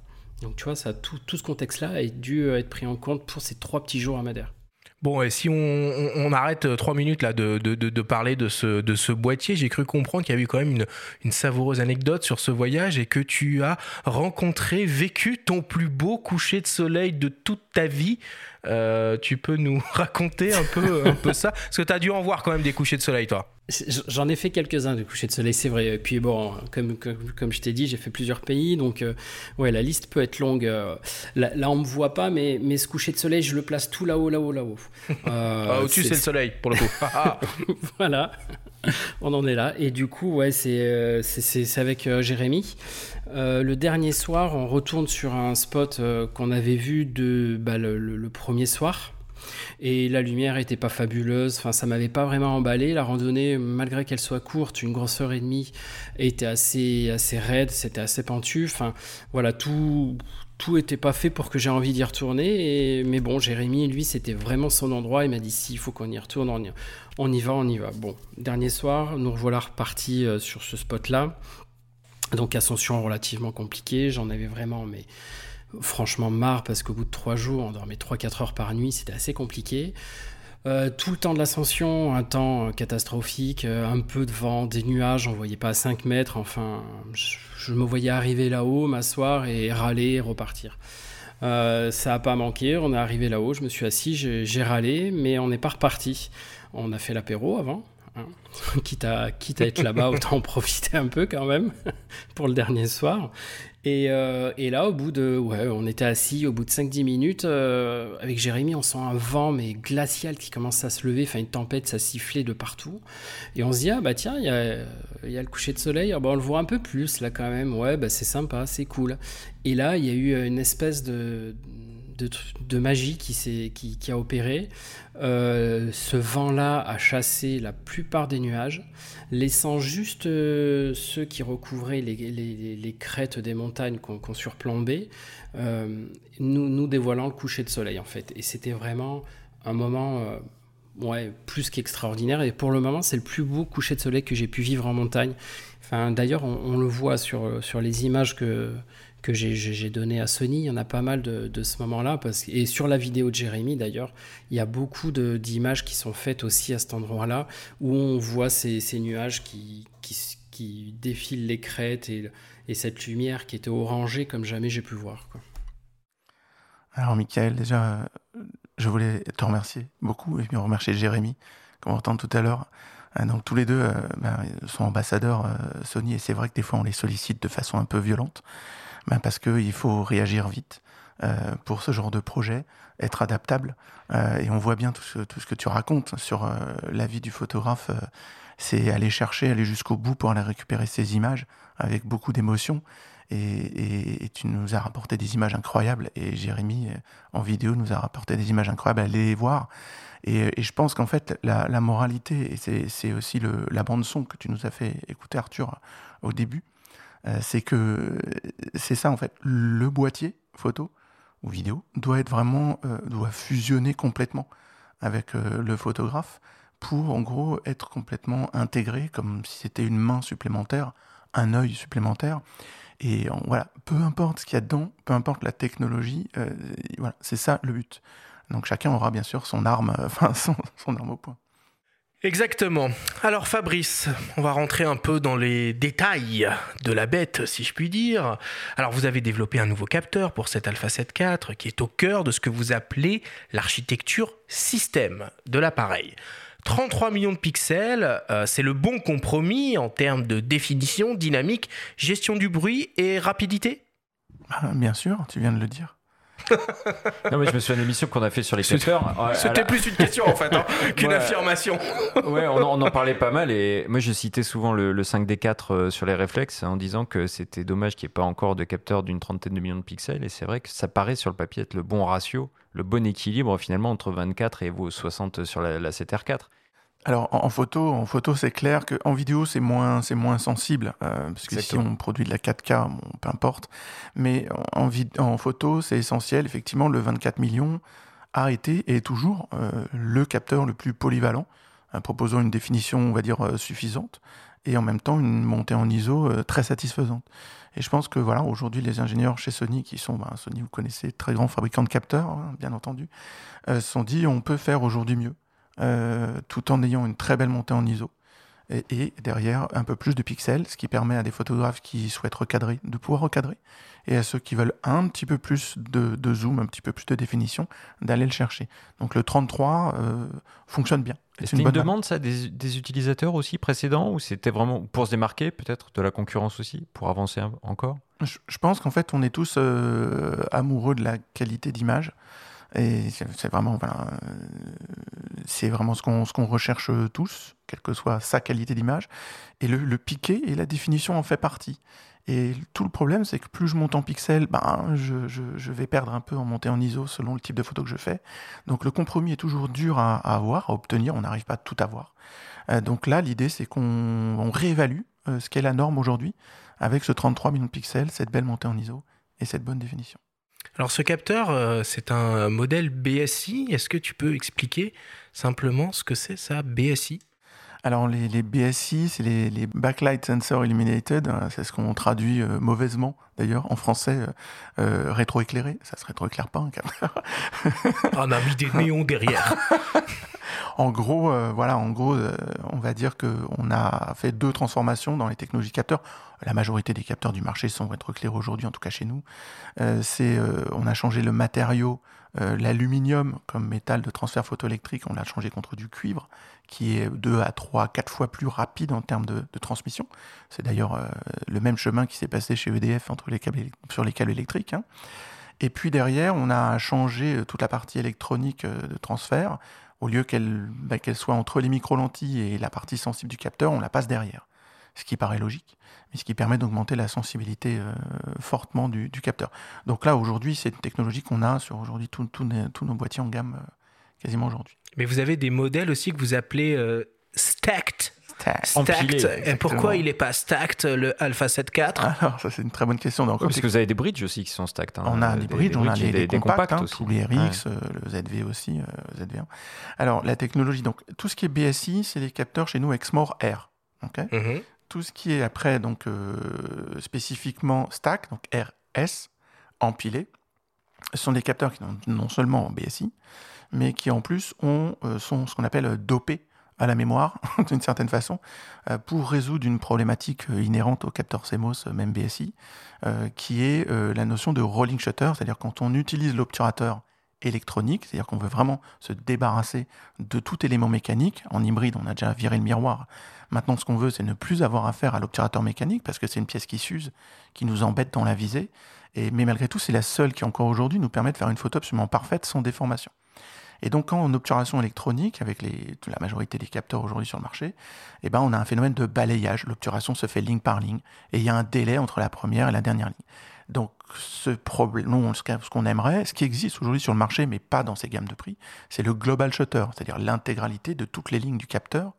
Donc tu vois, ça, tout, tout ce contexte-là a dû être pris en compte pour ces trois petits jours à Madère.
Bon, et si on, arrête euh, trois minutes là de, parler de ce, boîtier, j'ai cru comprendre qu'il y avait eu quand même une, une, savoureuse anecdote sur ce voyage et que tu as rencontré, vécu ton plus beau coucher de soleil de toute ta vie. Euh, tu peux nous raconter un peu, un peu ça? Parce que tu as dû en voir quand même des couchers de soleil, toi.
J'en ai fait quelques-uns de couchers de soleil, c'est vrai. Et puis bon, comme, comme, je t'ai dit, j'ai fait plusieurs pays, donc euh, ouais, la liste peut être longue. Euh, là, là, on me voit pas, mais, mais ce coucher de soleil, je le place tout là-haut, là-haut, là-haut.
Ah, au-dessus, c'est le soleil, pour le coup.
voilà, on en est là. Et du coup, ouais, c'est c'est avec Jérémy. le dernier soir, on retourne sur un spot qu'on avait vu de bah, le premier soir. Et la lumière était pas fabuleuse, enfin ça m'avait pas vraiment emballé. La randonnée, malgré qu'elle soit courte, une grosse heure et demie, était assez, assez raide, c'était assez pentu. Enfin voilà, tout, tout était pas fait pour que j'ai envie d'y retourner. Et, mais bon, Jérémy, lui, c'était vraiment son endroit. Il m'a dit si, il faut qu'on y retourne, on y, va, on y va. Bon, dernier soir, nous revoilà repartis euh, sur ce spot-là. Donc ascension relativement compliquée, j'en avais vraiment mais franchement marre parce qu'au bout de trois jours, on dormait 3-4 heures par nuit, c'était assez compliqué. Euh, tout le temps de l'ascension, un temps euh, catastrophique, euh, un peu de vent, des nuages, on voyait pas à 5 mètres, enfin, je, me voyais arriver là-haut, m'asseoir et râler et repartir. ça a pas manqué, on est arrivé là-haut, je me suis assis, j'ai râlé, mais on n'est pas reparti. On a fait l'apéro avant, hein. quitte, à, quitte à être là-bas, autant en profiter un peu quand même pour le dernier soir. Euh, et, là, au bout de. Ouais, on était assis, au bout de 5-10 minutes, euh, avec Jérémy, on sent un vent, mais glacial, qui commence à se lever, enfin une tempête, ça sifflait de partout. Et on se dit, ah bah tiens, il y a, le coucher de soleil, ah, bah, on le voit un peu plus là quand même, ouais, bah c'est sympa, c'est cool. Et là, il y a eu une espèce de magie qui, qui, qui, a opéré. Euh, ce vent-là a chassé la plupart des nuages, laissant juste euh, ceux qui recouvraient les, les, crêtes des montagnes qu'on surplombait, euh, nous, nous dévoilant le coucher de soleil en fait. Et c'était vraiment un moment ouais, plus qu'extraordinaire. Et pour le moment, c'est le plus beau coucher de soleil que j'ai pu vivre en montagne. Enfin, D'ailleurs, on, le voit sur, sur les images que, que j'ai donné à Sony. Il y en a pas mal de, ce moment-là. Et sur la vidéo de Jérémy, d'ailleurs, il y a beaucoup d'images qui sont faites aussi à cet endroit-là, où on voit ces, nuages qui, qui, défilent les crêtes et, et, cette lumière qui était orangée comme jamais j'ai pu voir.
Alors, Michael, déjà, je voulais te remercier beaucoup et puis remercier Jérémy, comme on entend tout à l'heure. Euh, donc tous les deux euh, ben, sont ambassadeurs euh, Sony et c'est vrai que des fois on les sollicite de façon un peu violente. Ben parce qu'il faut réagir vite euh, pour ce genre de projet, être adaptable. Euh, et on voit bien tout ce, tout ce, que tu racontes sur euh, la vie du photographe. c'est aller chercher, aller jusqu'au bout pour aller récupérer ces images avec beaucoup d'émotion. Et, et, tu nous as rapporté des images incroyables. Et Jérémy, en vidéo, nous a rapporté des images incroyables. Allez les voir. Et, et je pense qu'en fait, la, la, moralité, et c'est aussi le, la bande-son que tu nous as fait écouter, Arthur, au début, euh, c'est que c'est ça en fait. Le boîtier photo ou vidéo doit être vraiment euh, doit fusionner complètement avec euh, le photographe pour en gros être complètement intégré comme si c'était une main supplémentaire, un œil supplémentaire. Et voilà, peu importe ce qu'il y a dedans, peu importe la technologie, voilà, c'est ça le but. Donc chacun aura bien sûr son arme, enfin son, son arme au point.
Exactement. Alors Fabrice, on va rentrer un peu dans les détails de la bête, si je puis dire. Alors vous avez développé un nouveau capteur pour cet Alpha 7 IV qui est au cœur de ce que vous appelez l'architecture système de l'appareil. 33 millions de pixels, euh, c'est le bon compromis en termes de définition, dynamique, gestion du bruit et rapidité?
Ah, Bien sûr, tu viens de le dire.
Non, mais je me souviens d'une émission qu'on a fait sur les capteurs.
C'était
la-
plus une question en fait hein, qu'une
Ouais.
affirmation.
Ouais, on, en- on en parlait pas mal et moi je citais souvent le, le 5D4 euh, sur les réflexes en disant que c'était dommage qu'il n'y ait pas encore de capteurs d'une trentaine de millions de pixels et c'est vrai que ça paraît sur le papier être le bon ratio, le bon équilibre finalement entre 24 et vos 60 sur la, la 7R4.
Alors en, en photo, en photo, c'est clair qu'en vidéo, c'est moins, c'est moins sensible, euh, parce que
Exactement.
si on produit de la 4K, bon, peu importe. Mais en, en, vid- en photo, c'est essentiel. Effectivement, le 24 millions a été et est toujours euh, le capteur le plus polyvalent, euh, proposant une définition, on va dire, euh, suffisante, et en même temps une montée en ISO euh, très satisfaisante. Et je pense que voilà, aujourd'hui, les ingénieurs chez Sony, qui sont, ben, Sony, vous connaissez, très grand fabricant de capteurs, hein, bien entendu, euh, se sont dit, on peut faire aujourd'hui mieux tout en ayant une très belle montée en ISO. Et, et derrière, un peu plus de pixels, ce qui permet à des photographes qui souhaitent recadrer de pouvoir recadrer, et à ceux qui veulent un petit peu plus de, de zoom, un petit peu plus de définition, d'aller le chercher. Donc le 33 euh, fonctionne bien. C'est
C'était une,
bonne
demande ça des, des utilisateurs aussi précédents ou c'était vraiment pour se démarquer peut-être de la concurrence aussi, pour avancer un- encore?
Je, je pense qu'en fait, on est tous euh, amoureux de la qualité d'image. Et c'est vraiment, euh, c'est vraiment ce qu'on recherche tous, quelle que soit sa qualité d'image. Et le, piqué et la définition en fait partie. Et tout le problème, c'est que plus je monte en pixels, ben, je, vais perdre un peu en montée en ISO selon le type de photo que je fais. Donc le compromis est toujours dur à, avoir, à obtenir. On n'arrive pas à tout avoir. Euh, donc là, l'idée, c'est qu'on on réévalue euh, ce qu'est la norme aujourd'hui avec ce 33 millions de pixels, cette belle montée en ISO et cette bonne définition.
Alors ce capteur, euh, c'est un modèle BSI. Est-ce que tu peux expliquer simplement ce que c'est ça, BSI
Alors les, les BSI, c'est les, les Backlight Sensor Illuminated, hein, c'est ce qu'on traduit euh, mauvaisement d'ailleurs en français, euh, euh, rétroéclairé, ça se rétroéclaire pas un capteur.
On a mis des néons derrière.
En gros, euh, voilà, en gros, on va dire qu'on a fait deux transformations dans les technologies capteurs. La majorité des capteurs du marché sont rétroéclairés aujourd'hui, en tout cas chez nous. C'est, on a changé le matériau, l'aluminium comme métal de transfert photoélectrique, on l'a changé contre du cuivre, qui est 2 à 3, 4 fois plus rapide en termes de, transmission. C'est d'ailleurs euh, le même chemin qui s'est passé chez EDF sur les câbles électriques. hein. Et puis derrière, on a changé euh, toute la partie électronique euh, de transfert. Au lieu qu'elle bah, qu'elle soit entre les micro-lentilles et la partie sensible du capteur, on la passe derrière. Ce qui paraît logique, mais ce qui permet d'augmenter la sensibilité fortement du, capteur. Donc là, aujourd'hui, c'est une technologie qu'on a sur aujourd'hui tous nos- boîtiers en gamme quasiment aujourd'hui.
Mais vous avez des modèles aussi que vous appelez euh, stacked. Stacked.
Empilés,
Et pourquoi il n'est pas stacked, le Alpha 7 IV
Alors, ça, c'est une très bonne question. Donc,
Parce que vous avez des bridges aussi qui sont stacked. hein.
On a des bridges, on a
des, des
compacts, hein,
aussi.
tous les RX, euh, le ZV aussi, euh, ZV1. Alors, la technologie, donc, tout ce qui est BSI, c'est les capteurs chez nous Exmor R. ok?
Mhm.
tout ce qui est après, donc, euh, spécifiquement stack, donc RS, empilé, ce sont des capteurs qui n'ont non seulement en BSI, mais qui en plus ont, euh, sont ce qu'on appelle euh, dopés à la mémoire, d'une certaine façon, euh, pour résoudre une problématique inhérente au capteur CMOS, même BSI, qui est la notion de rolling shutter, c'est-à-dire quand on utilise l'obturateur électronique, c'est-à-dire qu'on veut vraiment se débarrasser de tout élément mécanique. En hybride, on a déjà viré le miroir. Maintenant, ce qu'on veut, c'est ne plus avoir affaire à l'obturateur mécanique parce que c'est une pièce qui s'use, qui nous embête dans la visée. Et, mais malgré tout, c'est la seule qui, encore aujourd'hui, nous permet de faire une photo absolument parfaite sans déformation. Et donc, quand en obturation électronique, avec la majorité des capteurs aujourd'hui sur le marché, eh ben, on a un phénomène de balayage. L'obturation se fait ligne par ligne et il y a un délai entre la première et la dernière ligne. Donc, ce problème, ce qu'on aimerait, ce qui existe aujourd'hui sur le marché, mais pas dans ces gammes de prix, c'est le global shutter, c'est-à-dire l'intégralité de toutes les lignes du capteur,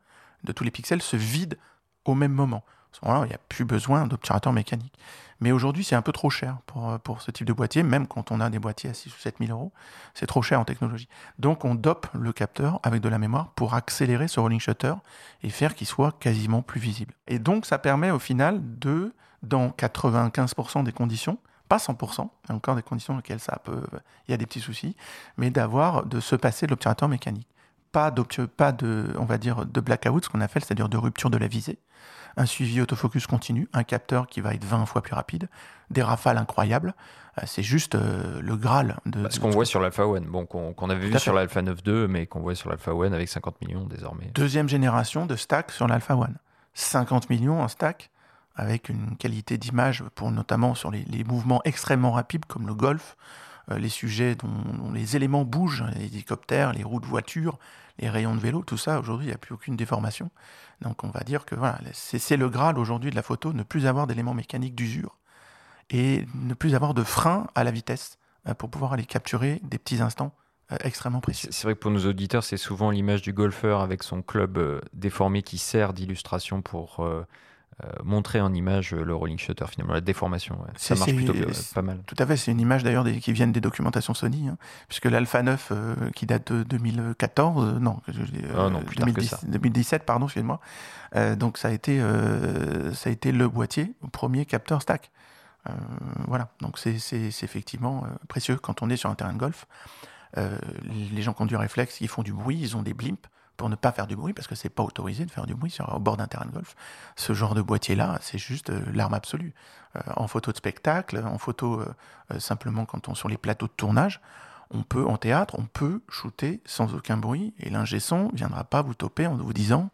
de tous les pixels, se vide au même moment. À ce moment-là, il n'y a plus besoin d'obturateur mécanique. Mais aujourd'hui, c'est un peu trop cher pour, euh, pour ce type de boîtier, même quand on a des boîtiers à 6 ou 7 000 euros, c'est trop cher en technologie. Donc, on dope le capteur avec de la mémoire pour accélérer ce rolling shutter et faire qu'il soit quasiment plus visible. Et donc, ça permet au final de, dans 95% des conditions, pas 100%, il y a encore des conditions dans lesquelles ça peut, il y a des petits soucis, mais d'avoir, de se passer de l'obturateur mécanique. Pas, pas de, on va dire, de blackout, ce qu'on appelle, c'est-à-dire de rupture de la visée. Un suivi autofocus continu, un capteur qui va être 20 fois plus rapide, des rafales incroyables. Euh, c'est juste euh, le Graal de.
Ce qu'on voit sur l'Alpha One, bon, qu'on avait vu sur l'Alpha 9.2, mais qu'on voit sur l'Alpha One avec 50 millions désormais.
Deuxième génération de stack sur l'Alpha One. 50 millions en stack, avec une qualité d'image, pour notamment sur les, mouvements extrêmement rapides comme le golf, les sujets dont, les éléments bougent, les hélicoptères, les roues de voiture, les rayons de vélo, tout ça, aujourd'hui, il n'y a plus aucune déformation. Donc on va dire que c'est le Graal aujourd'hui de la photo, ne plus avoir d'éléments mécaniques d'usure et ne plus avoir de frein à la vitesse euh, pour pouvoir aller capturer des petits instants euh, extrêmement précis.
C'est vrai que pour nos auditeurs, c'est souvent l'image du golfeur avec son club euh, déformé qui sert d'illustration pour montrer en image le rolling shutter finalement, la déformation. Ça marche plutôt pas mal.
Tout à fait, c'est une image d'ailleurs qui vient des documentations Sony, hein, puisque l'Alpha 9 qui date de 2014, non,
ah non plus 2010,
tard que ça. 2017, pardon, excusez-moi. donc ça a été ça a été le boîtier, le premier capteur stack. Euh, voilà, donc c'est effectivement euh, précieux quand on est sur un terrain de golf. Euh, les gens qui ont du réflexe, ils font du bruit, ils ont des blimps pour ne pas faire du bruit parce que c'est pas autorisé de faire du bruit sur, au bord d'un terrain de golf. Ce genre de boîtier-là, c'est juste l'arme absolue. en photo de spectacle, en photo simplement quand on sur les plateaux de tournage, on peut en théâtre, on peut shooter sans aucun bruit et l'ingé son viendra pas vous toper en vous disant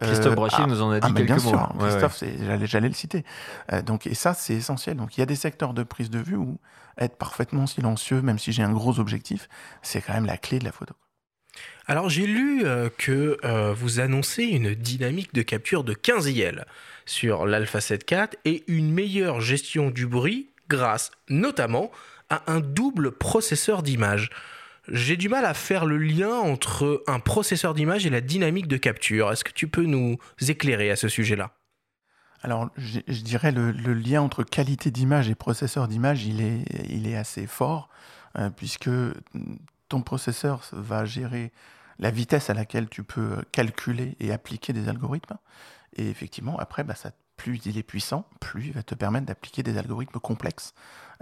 Christophe euh, Brachet nous en a dit ah, quelques bien mots. Sûr,
Christophe, j'allais le citer. Euh, donc, et ça, c'est essentiel. Donc, il y a des secteurs de prise de vue où être parfaitement silencieux, même si j'ai un gros objectif, c'est quand même la clé de la photo.
Alors, j'ai lu euh, que vous annoncez une dynamique de capture de 15 IL sur l'Alpha 7 IV et une meilleure gestion du bruit grâce notamment à un double processeur d'image j'ai du mal à faire le lien entre un processeur d'image et la dynamique de capture. Est-ce que tu peux nous éclairer à ce sujet-là?
Alors, je, dirais le, lien entre qualité d'image et processeur d'image, il est, il est assez fort, euh, puisque ton processeur va gérer la vitesse à laquelle tu peux calculer et appliquer des algorithmes. Et effectivement, après, bah, ça plus il est puissant, plus il va te permettre d'appliquer des algorithmes complexes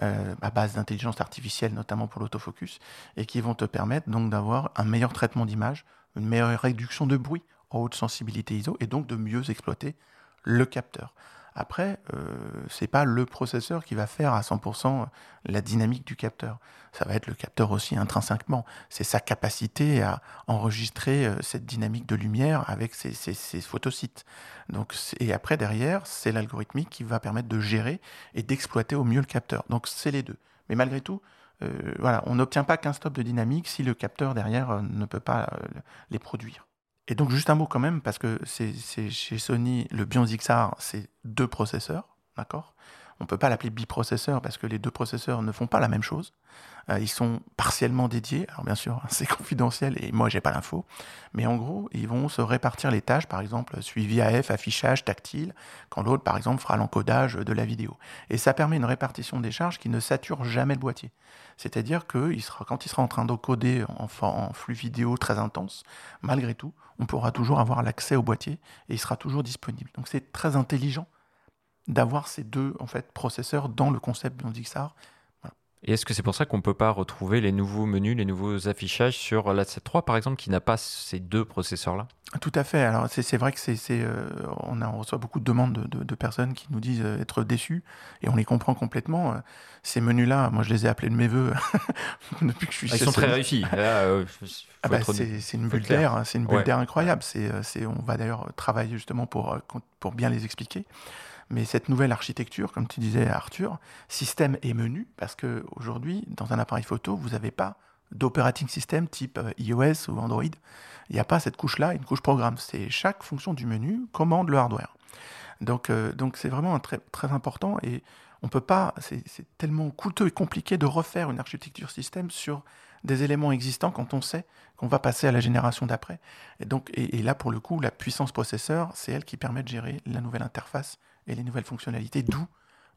euh, à base d'intelligence artificielle, notamment pour l'autofocus, et qui vont te permettre donc d'avoir un meilleur traitement d'image, une meilleure réduction de bruit en haute sensibilité ISO, et donc de mieux exploiter le capteur. Après, euh, c'est pas le processeur qui va faire à 100% la dynamique du capteur. Ça va être le capteur aussi intrinsèquement. C'est sa capacité à enregistrer euh, cette dynamique de lumière avec ses, photosites. Et après, derrière, c'est l'algorithmique qui va permettre de gérer et d'exploiter au mieux le capteur. Donc, c'est les deux. Mais malgré tout, euh, on n'obtient pas qu'un stop de dynamique si le capteur derrière ne peut pas les produire. Et donc, juste un mot quand même, parce que c'est chez Sony, le Bion XR, c'est deux processeurs, d'accord? On ne peut pas l'appeler biprocesseur parce que les deux processeurs ne font pas la même chose. Euh, ils sont partiellement dédiés. Alors, bien sûr, c'est confidentiel et moi, j'ai pas l'info. Mais en gros, ils vont se répartir les tâches, par exemple, suivi AF, affichage, tactile, quand l'autre, par exemple, fera l'encodage de la vidéo. Et ça permet une répartition des charges qui ne sature jamais le boîtier. C'est-à-dire que quand il sera en train d'encoder en, en flux vidéo très intense, malgré tout, on pourra toujours avoir l'accès au boîtier et il sera toujours disponible. Donc c'est très intelligent d'avoir ces deux en fait processeurs dans le concept Beyond
Et est-ce que c'est pour ça qu'on ne peut pas retrouver les nouveaux menus, les nouveaux affichages sur la 7.3 par exemple, qui n'a pas ces deux processeurs-là?
Tout à fait. Alors c'est vrai que c'est euh, on, on, reçoit beaucoup de demandes de, personnes qui nous disent euh, être déçus et on les comprend complètement. Euh, ces menus-là, moi je les ai appelés de mes voeux
depuis que je suis. Ah, ils sont très réussis.
Ah bah, c'est une bulle d'air, hein, c'est une bulle d'air incroyable. C'est on va d'ailleurs travailler justement pour pour bien les expliquer. Mais cette nouvelle architecture, comme tu disais Arthur, système et menu, parce que aujourd'hui dans un appareil photo vous n'avez pas d'operating system type iOS ou Android il n'y a pas cette couche-là, une couche programme. C'est chaque fonction du menu commande le hardware. Donc, euh, donc c'est vraiment très, très important et on peut pas. C'est tellement coûteux et compliqué de refaire une architecture système sur des éléments existants quand on sait qu'on va passer à la génération d'après. Et donc, et, là pour le coup, la puissance processeur, c'est elle qui permet de gérer la nouvelle interface et les nouvelles fonctionnalités, d'où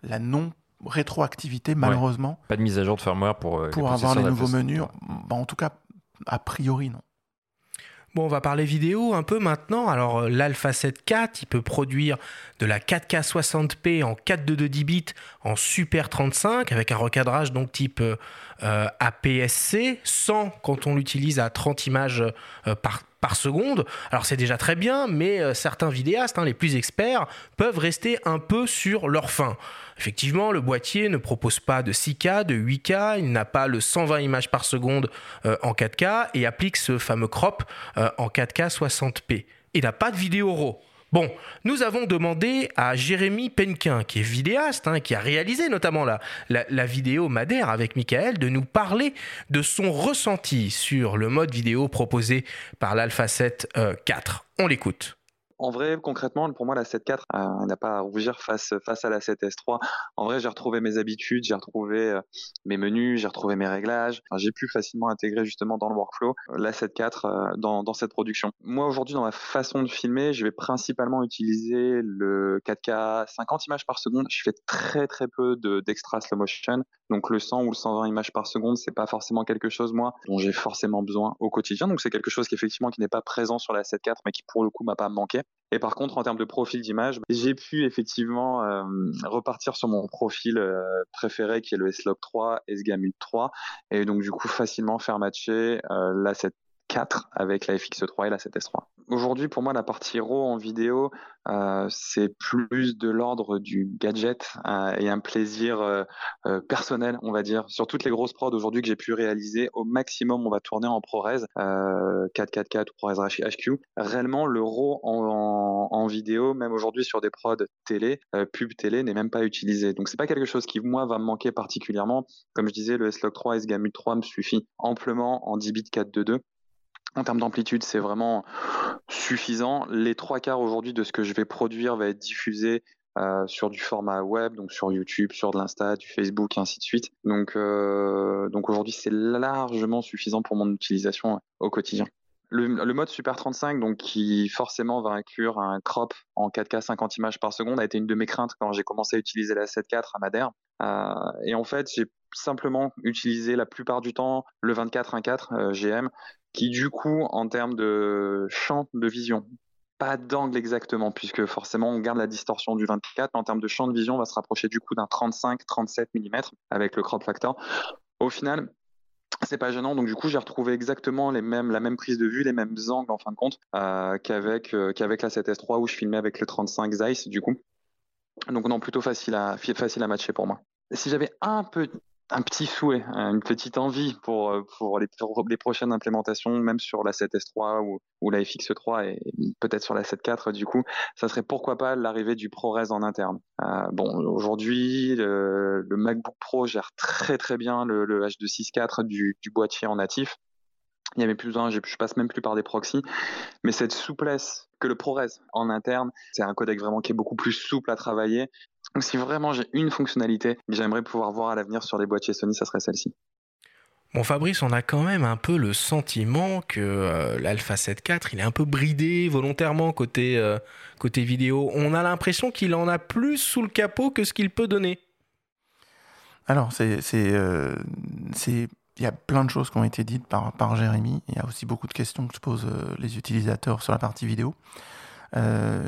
la non rétroactivité malheureusement.
Pas de mise à jour de firmware pour,
euh, pour avoir les nouveaux menus. Bah, en tout cas, a priori non.
Bon, on va parler vidéo un peu maintenant. Alors, euh, l'Alpha 7 IV, il peut produire de la 4K 60p en 422 10 bits en Super 35 avec un recadrage donc type APS-C, 100 quand on l'utilise à 30 images par, par seconde. Alors c'est déjà très bien, mais certains vidéastes, hein, les plus experts, peuvent rester un peu sur leur fin. Effectivement, le boîtier ne propose pas de 6K, de 8K, il n'a pas le 120 images par seconde en 4K et applique ce fameux crop en 4K 60p. Il n'a pas de vidéo RAW. Bon, nous avons demandé à Jérémy Penquin, qui est vidéaste, hein, qui a réalisé notamment la, la, vidéo Madère avec Michael, de nous parler de son ressenti sur le mode vidéo proposé par l'Alpha 7 4. On l'écoute.
En vrai, concrètement, pour moi, la 7.4 euh, n'a pas à rougir face, face à la 7S3. En vrai, j'ai retrouvé mes habitudes, j'ai retrouvé euh, mes menus, j'ai retrouvé mes réglages. j'ai pu facilement intégrer justement dans le workflow euh, la 7.4 euh, dans, dans cette production. Moi, aujourd'hui, dans ma façon de filmer, je vais principalement utiliser le 4K 50 images par seconde. Je fais très très peu d'extra slow motion. Donc le 100 ou le 120 images par seconde, c'est pas forcément quelque chose moi dont j'ai forcément besoin au quotidien. Donc c'est quelque chose qui effectivement qui n'est pas présent sur la 7.4 mais qui pour le coup m'a pas manqué. Et par contre en termes de profil d'image, j'ai pu effectivement euh, repartir sur mon profil euh, préféré qui est le S-Log 3, S-Gamut 3 et donc du coup facilement faire matcher euh, la 7 4 avec la FX3 et la 7S3. Aujourd'hui, pour moi, la partie RAW en vidéo, euh, c'est plus de l'ordre du gadget euh, et un plaisir euh, personnel, on va dire. Sur toutes les grosses prods aujourd'hui que j'ai pu réaliser, au maximum, on va tourner en ProRes, 444 ou ProRes HQ. Réellement, le RAW en, vidéo, même aujourd'hui sur des prods télé, pub télé, n'est même pas utilisé. Donc, c'est pas quelque chose qui, moi, va me manquer particulièrement. Comme je disais, le S-Log 3 et S-Gamut 3 me suffit amplement en 10 bits 422. En termes d'amplitude, c'est vraiment suffisant. Les trois quarts aujourd'hui de ce que je vais produire va être diffusé euh, sur du format web, donc sur YouTube, sur de l'Insta, du Facebook, et ainsi de suite. Donc, euh, donc aujourd'hui, c'est largement suffisant pour mon utilisation au quotidien. Le, mode Super 35, donc qui forcément va inclure un crop en 4K 50 images par seconde, a été une de mes craintes quand j'ai commencé à utiliser la 7.4 à Madère. Euh, et en fait, j'ai simplement utilisé la plupart du temps le 24.1.4 euh, GM, qui du coup, en termes de champ de vision, pas d'angle exactement, puisque forcément on garde la distorsion du 24, mais en termes de champ de vision, on va se rapprocher du coup d'un 35-37 mm avec le crop factor. Au final, c'est pas gênant, donc du coup j'ai retrouvé exactement les mêmes, la même prise de vue, les mêmes angles en fin de compte euh, qu'avec euh, qu'avec la 7S3 où je filmais avec le 35 Zeiss du coup. Donc non, plutôt facile à facile à matcher pour moi. Si j'avais un peu un petit souhait, hein, une petite envie pour, euh, pour, les, prochaines implémentations, même sur la 7S3 ou, la FX3 et peut-être sur la 7.4 du coup, ça serait pourquoi pas l'arrivée du ProRes en interne. Euh, bon, aujourd'hui, le, MacBook Pro gère très très bien le, le H264 du, boîtier en natif. Il n'y avait plus besoin, je passe même plus par des proxys. Mais cette souplesse que le ProRes en interne, c'est un codec vraiment qui est beaucoup plus souple à travailler. Donc si vraiment j'ai une fonctionnalité que j'aimerais pouvoir voir à l'avenir sur les boîtiers Sony, ça serait celle-ci.
Bon Fabrice, on a quand même un peu le sentiment que euh, l'Alpha 7 IV, il est un peu bridé volontairement côté, euh, côté vidéo. On a l'impression qu'il en a plus sous le capot que ce qu'il peut donner.
Alors, c'est, c'est, euh, c'est il y a plein de choses qui ont été dites par, par Jérémy. Il y a aussi beaucoup de questions que se posent euh, les utilisateurs sur la partie vidéo. Euh,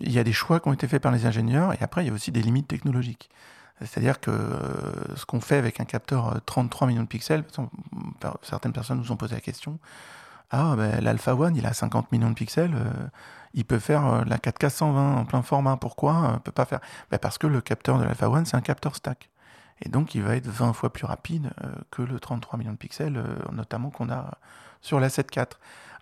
il y a des choix qui ont été faits par les ingénieurs et après il y a aussi des limites technologiques. C'est-à-dire que euh, ce qu'on fait avec un capteur 33 millions de pixels, certaines personnes nous ont posé la question, ah ben, l'Alpha One il a 50 millions de pixels, il peut faire la 4K 120 en plein format, pourquoi peut pas faire? Ben, Parce que le capteur de l'Alpha One c'est un capteur stack. Et donc, il va être 20 fois plus rapide euh, que le 33 millions de pixels, euh, notamment qu'on a sur la 7.4.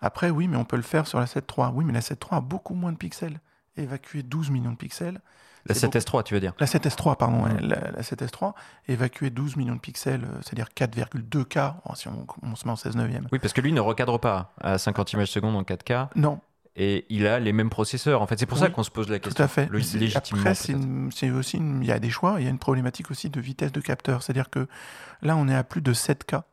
Après, oui, mais on peut le faire sur la 7.3. Oui, mais la 7.3 a beaucoup moins de pixels. Évacuer 12 millions de pixels.
La 7S3, tu veux dire?
La 7S3, pardon. La, 7S3, évacuer 12 millions de pixels, euh, c'est-à-dire 4,2K, si on, on, se met en 16 neuvième.
Oui, parce que lui ne recadre pas à 50 images secondes en 4K.
Non,
et il a les mêmes processeurs. En fait, c'est pour ça qu'on se pose la question.
Tout à fait. Après, c'est aussi, il y a des choix. Il y a une problématique aussi de vitesse de capteur. C'est-à-dire que là, on est à plus de 7K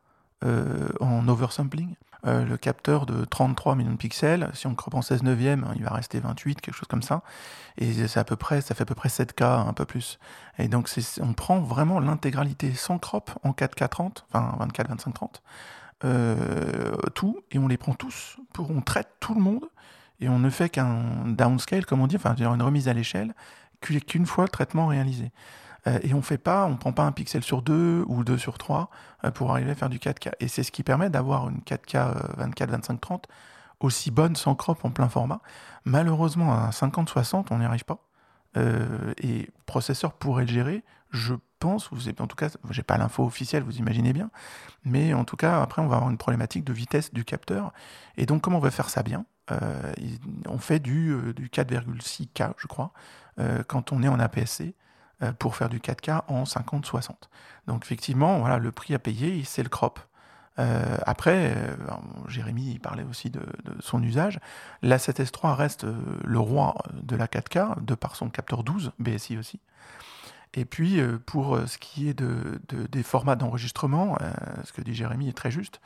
euh, en oversampling. Euh, le capteur de 33 millions de pixels, si on crop en 16 neuvième, il va rester 28, quelque chose comme ça. Et c'est à peu près, ça fait à peu près 7K, un peu plus. Et donc, on prend vraiment l'intégralité sans crop en 4K 30, enfin 24, 25, 30. tout, et on les prend tous, pour, on traite tout le monde, et on ne fait qu'un downscale, comme on dit, enfin une remise à l'échelle, qu'une fois le traitement réalisé. Euh, et on fait pas, on prend pas un pixel sur deux ou deux sur trois euh, pour arriver à faire du 4K. Et c'est ce qui permet d'avoir une 4K 24, 25, 30 aussi bonne sans crop en plein format. Malheureusement, à 50, 60, on n'y arrive pas. Euh, et processeur pourrait le gérer, je pense, vous en tout cas, j'ai pas l'info officielle, vous imaginez bien, mais en tout cas, après, on va avoir une problématique de vitesse du capteur. Et donc, comment on va faire ça bien? On fait du 4,6K, je crois, quand on est en APS-C. Euh, pour faire du 4K en 50-60. Donc effectivement, voilà, le prix à payer, c'est le crop. Euh, après, euh, Jérémy parlait aussi de, son usage. La 7S3 reste le roi de la 4K, de par son capteur 12, BSI aussi. Et puis, pour ce qui est de, des formats d'enregistrement, ce que dit Jérémy est très juste,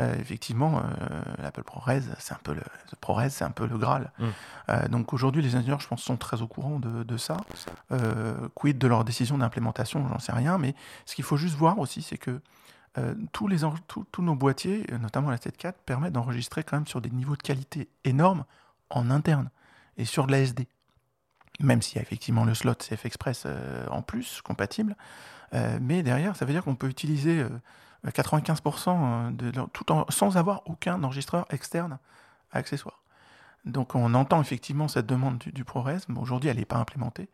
euh, effectivement, euh, l'Apple ProRes, c'est un peu le, ProRes, c'est un peu le Graal. Mm. Euh, donc aujourd'hui, les ingénieurs, je pense, sont très au courant de, ça. quid de leur décision d'implémentation, j'en sais rien, mais ce qu'il faut juste voir aussi, c'est que tous, les tous nos boîtiers, notamment la 7.4, permettent d'enregistrer quand même sur des niveaux de qualité énormes en interne et sur de la SD. Même s'il y a effectivement le slot CF Express en plus compatible, mais derrière, ça veut dire qu'on peut utiliser 95% euh, tout en, sans avoir aucun enregistreur externe accessoire. Donc on entend effectivement cette demande du, ProRes, mais aujourd'hui elle n'est pas implémentée.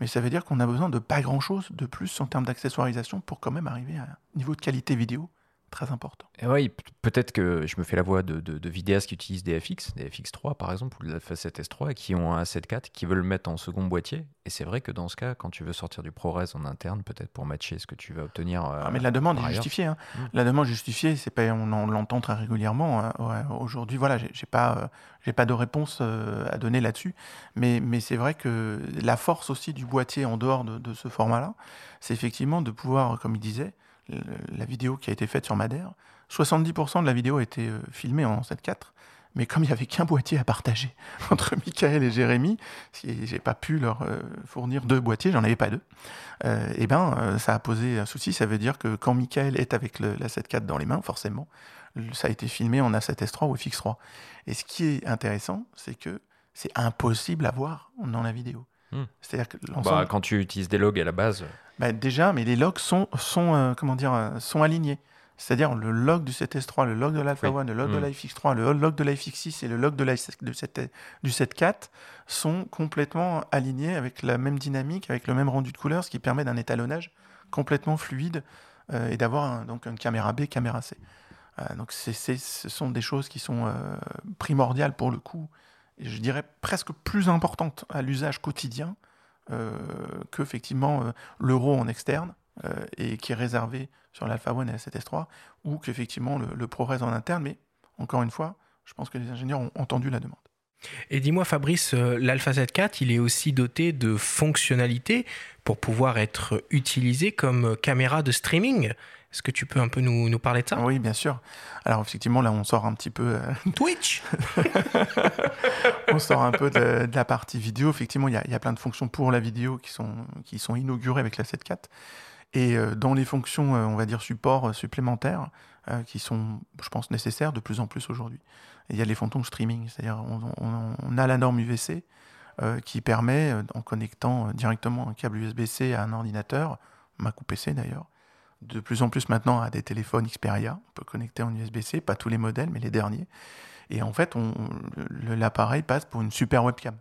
Mais ça veut dire qu'on a besoin de pas grand-chose de plus en termes d'accessoirisation pour quand même arriver à un niveau de qualité vidéo très important.
Et oui, peut-être que je me fais la voix de, de, vidéastes qui utilisent des FX, des FX3 par exemple, ou de la 7S3, et qui ont un 7.4, qui veulent le mettre en second boîtier. Et c'est vrai que dans ce cas, quand tu veux sortir du ProRes en interne, peut-être pour matcher ce que tu vas obtenir.
Euh, ah, mais la demande est justifiée. Hein. Mmh. La demande justifiée, c'est pas, on, l'entend très régulièrement. Hein. Aujourd'hui, voilà, j'ai pas, euh, j'ai pas de réponse euh, à donner là-dessus. Mais, mais c'est vrai que la force aussi du boîtier en dehors de, de ce format-là, c'est effectivement de pouvoir, comme il disait, la vidéo qui a été faite sur Madère, 70% de la vidéo a été euh, filmée en 7.4, mais comme il n'y avait qu'un boîtier à partager entre Michael et Jérémy, si j'ai pas pu leur euh, fournir deux boîtiers, j'en avais pas deux, euh, et eh ben ça a posé un souci. Ça veut dire que quand Michael est avec la 7.4 dans les mains, forcément, ça a été filmé en A7S3 ou FX3. Et ce qui est intéressant, c'est que c'est impossible à voir dans la vidéo.
Hmm. C'est-à-dire que bah, quand tu utilises des logs à la base.
Bah, déjà, mais les logs sont, sont, euh, comment dire, euh, sont alignés. C'est-à-dire le log du 7S3, le log de l'Alpha 1, le log de hmm. l'IFX3, le log de l'IFX6 et le log de, la, de 7, du 7.4 sont complètement alignés avec la même dynamique, avec le même rendu de couleur, ce qui permet d'un étalonnage complètement fluide euh, et d'avoir donc une caméra B, caméra C. donc c'est, ce sont des choses qui sont primordiales pour le coup je dirais presque plus importante à l'usage quotidien que effectivement euh, l'euro en externe euh, et qui est réservé sur l'Alpha One et la 7S3 ou qu'effectivement le, le ProRes en interne. Mais encore une fois, je pense que les ingénieurs ont entendu la demande.
Et dis-moi Fabrice, l'Alpha Z4, il est aussi doté de fonctionnalités pour pouvoir être utilisé comme caméra de streaming. Est-ce que tu peux un peu nous, parler de ça?
Oui, bien sûr. Alors effectivement, là, on sort un petit peu... Euh,
Twitch
On sort un peu de, la partie vidéo. Effectivement, il y, a, plein de fonctions pour la vidéo qui sont, qui sont inaugurées avec la 7.4. Et euh, dans les fonctions, euh, on va dire, support supplémentaires, qui sont, je pense, nécessaires de plus en plus aujourd'hui. Il y a les fonctions streaming, c'est-à-dire on, a la norme UVC qui permet, en connectant directement un câble USB-C à un ordinateur, Mac ou PC d'ailleurs, de plus en plus maintenant à des téléphones Xperia. On peut connecter en USB-C, pas tous les modèles, mais les derniers. Et en fait, l'appareil passe pour une super webcam.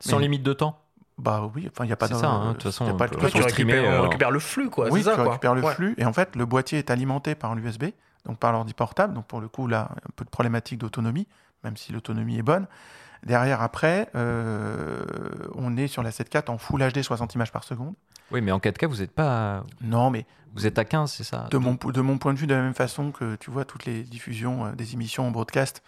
Sans limite de temps?
Bah oui, enfin il n'y a pas
de ça. Hein, de toute façon, on,
pas tu récupères, le flux quoi.
Oui,
ça,
tu récupères le flux et en fait le boîtier est alimenté par l'USB, donc par l'ordi portable. Donc pour le coup là, un peu de problématique d'autonomie, même si l'autonomie est bonne. Derrière après, euh, on est sur la 7.4 en Full HD 60 images par seconde.
Oui, mais en 4K, vous n'êtes pas.
Non, mais.
Vous êtes à 15, c'est ça
de mon, de mon point de vue, de la même façon que tu vois toutes les diffusions euh, des émissions en broadcast.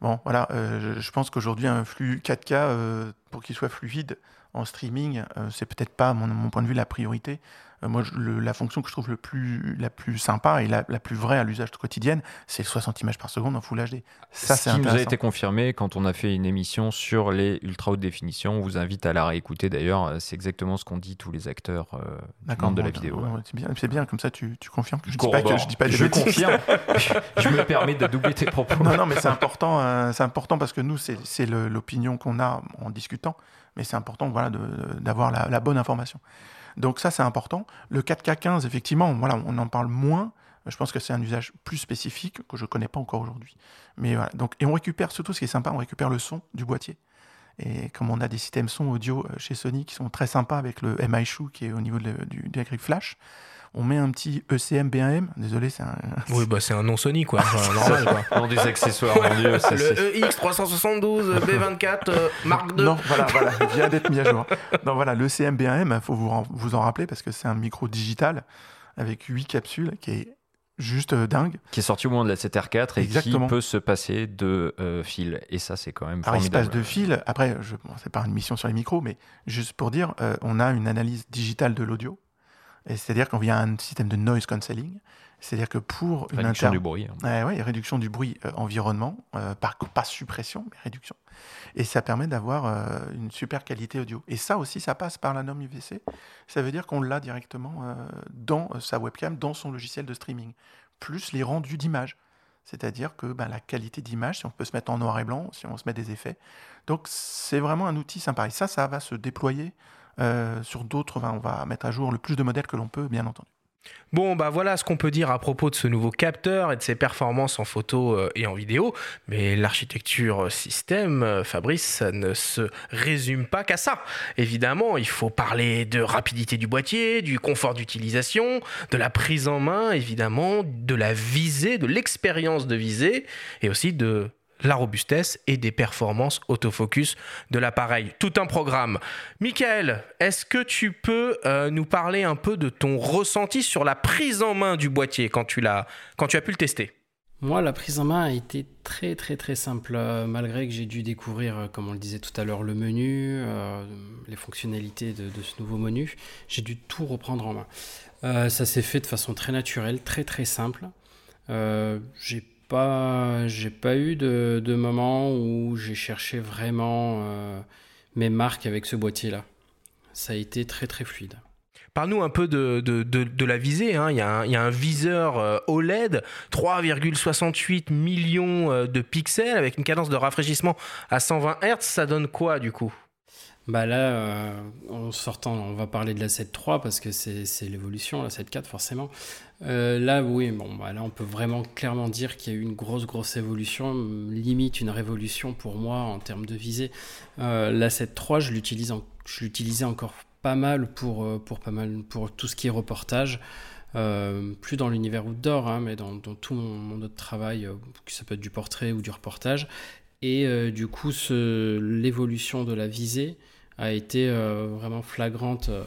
Bon, voilà, euh, je, pense qu'aujourd'hui, un flux 4K, euh, pour qu'il soit fluide en streaming, c'est peut-être pas, mon, mon point de vue, la priorité. Euh, moi, la fonction que je trouve le plus, la plus sympa et la, plus vraie à l'usage quotidien, c'est 60 images par seconde en Full HD.
Ça, Ce qui nous a été confirmé quand on a fait une émission sur les ultra haute définition. On vous invite à la réécouter d'ailleurs. C'est exactement ce qu'ont dit tous les acteurs euh, du de la vidéo.
c'est bien, comme ça tu, confirmes que je, dis pas que je dis pas des
Je confirme. je me permets de doubler tes propos.
Non, non, mais c'est important, euh, c'est important parce que nous, c'est l'opinion qu'on a en discutant, mais c'est important voilà, d'avoir la, la bonne information. Donc ça, c'est important. Le 4K15, effectivement, on en parle moins. Je pense que c'est un usage plus spécifique que je ne connais pas encore aujourd'hui. Mais et on récupère surtout ce qui est sympa, on récupère le son du boîtier. Et comme on a des systèmes son audio euh, chez Sony qui sont très sympas avec le MI Shoe qui est au niveau du, grille flash, on met un petit ECM B1M. Désolé, c'est un.
Oui, bah c'est un nom Sony, quoi. Enfin, normal, quoi.
Dans des accessoires, mon Dieu.
Le EX372 B24 euh, Mark II.
Non, voilà, voilà, il vient d'être mis à jour. Non, voilà, le CM B1M, il faut vous, ren- vous en rappeler parce que c'est un micro digital avec 8 capsules qui est juste euh, dingue.
Qui est sorti au moment de la 7R4 et
Exactement.
qui peut se passer de euh, fil. Et ça, c'est quand même
Alors, il se passe
formidable.
de fil. Après, je, bon, c'est pas une mission sur les micros, mais juste pour dire, euh, on a une analyse digitale de l'audio. C'est-à-dire qu'on vient à un système de noise cancelling. C'est-à-dire que pour une
Réduction
inter-
du bruit. hein.
Ouais, ouais, réduction du bruit euh, environnement, euh, pas, pas suppression, mais réduction. Et ça permet d'avoir euh, une super qualité audio. Et ça aussi, ça passe par la norme UVC. Ça veut dire qu'on l'a directement dans sa webcam, dans son logiciel de streaming. Plus les rendus d'image. C'est-à-dire que ben, la qualité d'image, si on peut se mettre en noir et blanc, si on se met des effets. Donc c'est vraiment un outil sympa. Et ça, ça va se déployer euh, sur d'autres. enfin, on va mettre à jour le plus de modèles que l'on peut, bien entendu.
Bon, bah voilà ce qu'on peut dire à propos de ce nouveau capteur et de ses performances en photo euh, et en vidéo. Mais l'architecture système, euh, Fabrice, ça ne se résume pas qu'à ça. Évidemment, il faut parler de rapidité du boîtier, du confort d'utilisation, de la prise en main, évidemment, de la visée, de l'expérience de visée et aussi de la robustesse et des performances autofocus de l'appareil. Tout un programme. Michael, est-ce que tu peux euh, nous parler un peu de ton ressenti sur la prise en main du boîtier quand tu, l'as, quand tu as pu le tester?
Moi, la prise en main a été très très très simple, euh, malgré que j'ai dû découvrir, euh, comme on le disait tout à l'heure, le menu, les fonctionnalités de, de ce nouveau menu. J'ai dû tout reprendre en main. Ça s'est fait de façon très naturelle, très très simple. J'ai pas, j'ai pas eu de, de moment où j'ai cherché vraiment euh, mes marques avec ce boîtier-là. Ça a été très très fluide.
Parle-nous un peu de, de, de- de la visée. hein. Il, y a un, il y a un viseur euh, OLED, 3,68 millions euh, de pixels avec une cadence de rafraîchissement à 120 Hz. Ça donne quoi du coup?
Bah là, euh, en sortant, on va parler de la 7.3 parce que c'est l'évolution, la 7.4 forcément. Euh, là, oui, bon, bah là, on peut vraiment clairement dire qu'il y a eu une grosse, grosse évolution, limite une révolution pour moi en termes de visée. Euh, la 7.3, je l'utilise, en- je l'utilisais encore pas mal pour, euh, pour pas mal pour tout ce qui est reportage. Plus dans l'univers outdoor, hein, mais dans, dans tout mon, autre travail, que ça peut être du portrait ou du reportage. Et du coup, l'évolution de la visée a été euh, vraiment flagrante. euh,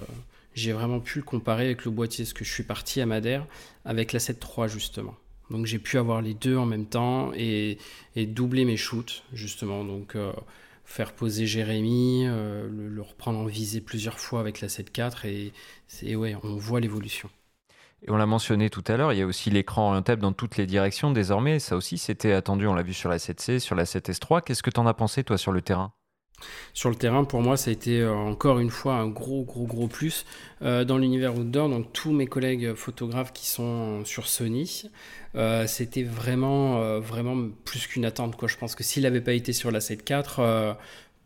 J'ai vraiment pu le comparer avec le boîtier, parce que je suis parti à Madère avec la 7.3 justement. Donc j'ai pu avoir les deux en même temps et, doubler mes shoots justement. Donc euh, faire poser Jérémy, le, le reprendre en visée plusieurs fois avec la 7.4 et, et ouais, on voit l'évolution.
Et on l'a mentionné tout à l'heure, il y a aussi l'écran orientable dans toutes les directions désormais. Ça aussi, c'était attendu, on l'a vu sur la 7C, sur la 7S3. Qu'est-ce que tu en as pensé, toi, sur le terrain?
Sur le terrain, pour moi, ça a été euh, encore une fois un gros, gros, gros plus. Euh, dans l'univers outdoor, donc tous mes collègues photographes qui sont sur Sony, euh, c'était vraiment, vraiment plus qu'une attente. Quoi. Je pense que s'il n'avait pas été sur la 7.4, euh,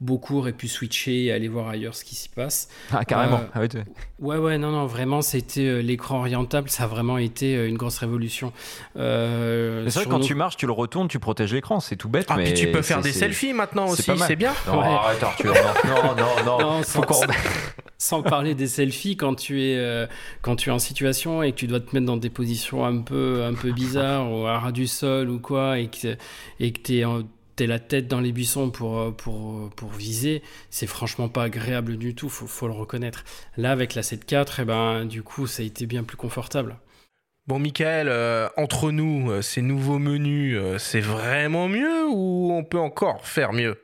beaucoup auraient pu switcher et aller voir ailleurs ce qui s'y passe.
Ah, carrément.
Euh,
Ah ouais, tu-
Ouais, ouais, non, non, vraiment, c'était euh, l'écran orientable, ça a vraiment été euh, une grosse révolution. Euh,
c'est vrai, que quand
nos-
tu marches, tu le retournes, tu protèges l'écran. C'est tout bête.
Ah,
mais
puis tu peux faire des selfies maintenant aussi, c'est bien.
Non,
Ouais.
arrête, Arthur. Non, non, non. non.
Non,
Faut
sans, parler des selfies quand tu es euh, quand tu es en situation et que tu dois te mettre dans des positions un peu un peu bizarres ou à ras du sol ou quoi et que et que t'es en- la tête dans les buissons pour euh, pour pour viser, c'est franchement pas agréable du tout, faut faut le reconnaître. Là avec la 7.4, eh ben du coup ça a été bien plus confortable.
Bon, Michael, euh, entre nous, euh, ces nouveaux menus, euh, c'est vraiment mieux ou on peut encore faire mieux?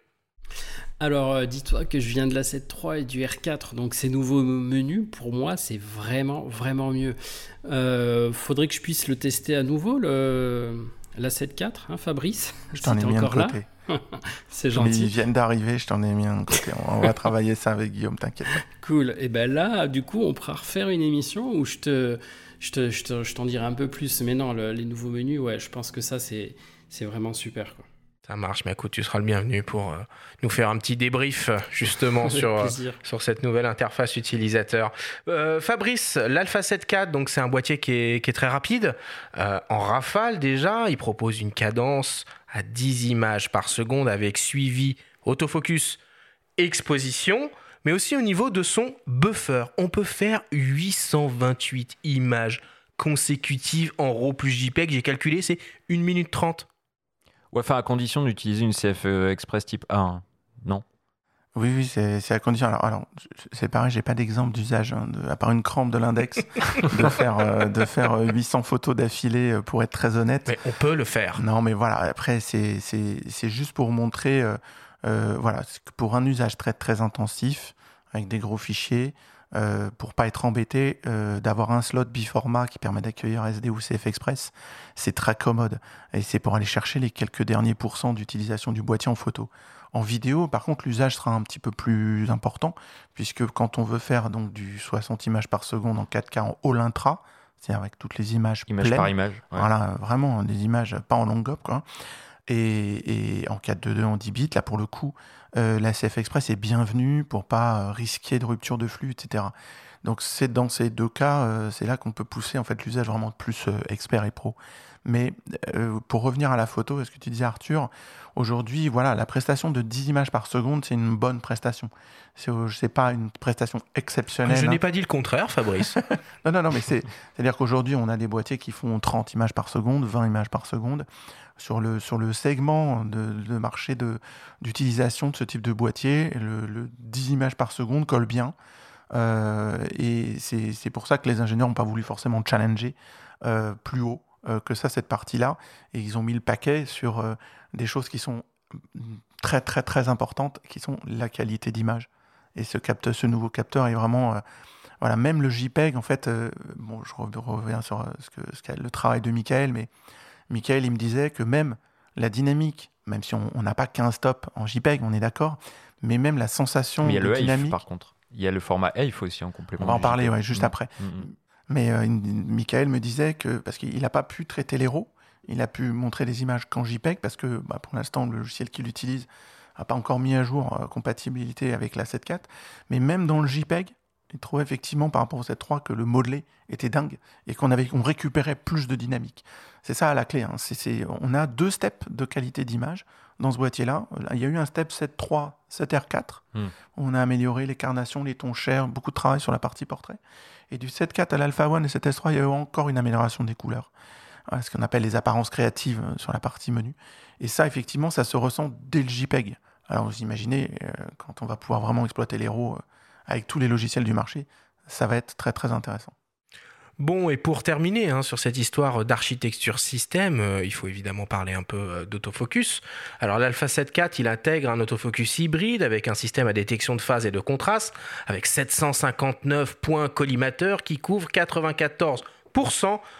Alors, euh, dis-toi que je viens de la 7.3 et du R4, donc ces nouveaux menus, pour moi, c'est vraiment, vraiment mieux. Euh, faudrait que je puisse le tester à nouveau, le, la 7.4, hein, Fabrice
Je t'en ai mis un
encore là,
côté.
c'est
Mais ils
gentil.
viennent d'arriver, je t'en ai mis un côté. On va travailler ça avec Guillaume, t'inquiète pas.
Cool. Et ben là, du coup, on pourra refaire une émission où je te, je te, je te- je t'en dirai un peu plus. Mais non, le- les nouveaux menus, ouais, je pense que ça, c'est, c'est vraiment super. Quoi.
Ça marche, mais écoute, tu seras le bienvenu pour euh, nous faire un petit débrief justement sur, euh, sur cette nouvelle interface utilisateur. Euh, Fabrice, l'Alpha 7 IV, donc c'est un boîtier qui est, qui est très rapide. en rafale déjà, il propose une cadence à 10 images par seconde avec suivi, autofocus, exposition, mais aussi au niveau de son buffer. On peut faire 828 images consécutives en RAW plus JPEG. J'ai calculé, c'est 1 minute 30
Ouais, enfin, à condition d'utiliser une CFE Express type 1, non?
Oui, oui, c'est à condition. Alors, alors c'est pareil, j'ai pas d'exemple d'usage, hein, à part une crampe de l'index, de faire, euh, de faire 800 euh, photos d'affilée, euh, pour être très honnête.
Mais on peut le faire.
Non, mais voilà, après, c'est juste pour montrer, voilà, pour un usage très, très intensif, avec des gros fichiers, euh, pour pas être embêté, euh, d'avoir un slot biformat qui permet d'accueillir SD ou CF Express, c'est très commode. Et c'est pour aller chercher les quelques derniers pourcents d'utilisation du boîtier en photo. En vidéo, par contre, l'usage sera un petit peu plus important, puisque quand on veut faire donc du 60 images par seconde en 4K en all intra, c'est-à-dire avec toutes les images
image par image,
voilà, vraiment des images pas en long quoi. Et, et en 4.2.2 en 10 bits, là pour le coup, euh, la CF Express est bienvenue pour pas euh, risquer de rupture de flux, etc. Donc c'est dans ces deux cas, euh, c'est là qu'on peut pousser en fait l'usage vraiment plus expert et pro. Mais pour revenir à la photo, est-ce que tu disais Arthur, aujourd'hui, voilà, la prestation de 10 images par seconde, c'est une bonne prestation. C'est pas une prestation exceptionnelle.
Je
n'ai
hein. pas dit le contraire, Fabrice.
non, non, non, mais c'est-à-dire qu'aujourd'hui, on a des boîtiers qui font 30 images par seconde, 20 images par seconde sur le, sur le segment de, marché d'utilisation de, ce type de boîtier, le, 10 images par seconde colle bien. Euh, et c'est pour ça que les ingénieurs n'ont pas voulu forcément challenger euh, plus haut euh, que ça, cette partie-là. Et ils ont mis le paquet sur des choses qui sont très, très, très importantes, qui sont la qualité d'image. Et ce, capteur, ce nouveau capteur est vraiment voilà, même le JPEG, en fait, bon, je reviens sur ce que, ce le travail de Michael, mais Michael, il me disait que même la dynamique, même si on n'a pas qu'un stop en JPEG, on est d'accord, mais même la sensation
mais il y a
de
le
dynamique.
par contre. Il y a le format EIF aussi en complément.
On va en parler ouais, juste mm. après. Mm, mm. Mais euh, Michael me disait que, parce qu'il n'a pas pu traiter les RAW, il a pu montrer des images qu'en JPEG, parce que bah, pour l'instant, le logiciel qu'il utilise n'a pas encore mis à jour euh, compatibilité avec la 7.4. Mais même dans le JPEG, il trouvait effectivement par rapport au 7.3 que le modelé était dingue et qu'on avait, on récupérait plus de dynamique. C'est ça la clé. Hein. on a deux steps de qualité d'image dans ce boîtier-là. Il y a eu un step 7.3, 7R4. Hmm. On a amélioré les carnations, les tons chers, beaucoup de travail sur la partie portrait. Et du 7.4 à l'Alpha 1 et 7S3, il y a eu encore une amélioration des couleurs. ce qu'on appelle les apparences créatives euh, sur la partie menu. Et ça, effectivement, ça se ressent dès le JPEG. Alors vous imaginez, euh, quand on va pouvoir vraiment exploiter les RAW avec tous les logiciels du marché, ça va être très très intéressant.
Bon, et pour terminer hein, sur cette histoire d'architecture système, euh, il faut évidemment parler un peu euh, d'autofocus. Alors l'Alpha 7 IV, il intègre un autofocus hybride avec un système à détection de phase et de contraste, avec 759 points collimateurs qui couvrent 94%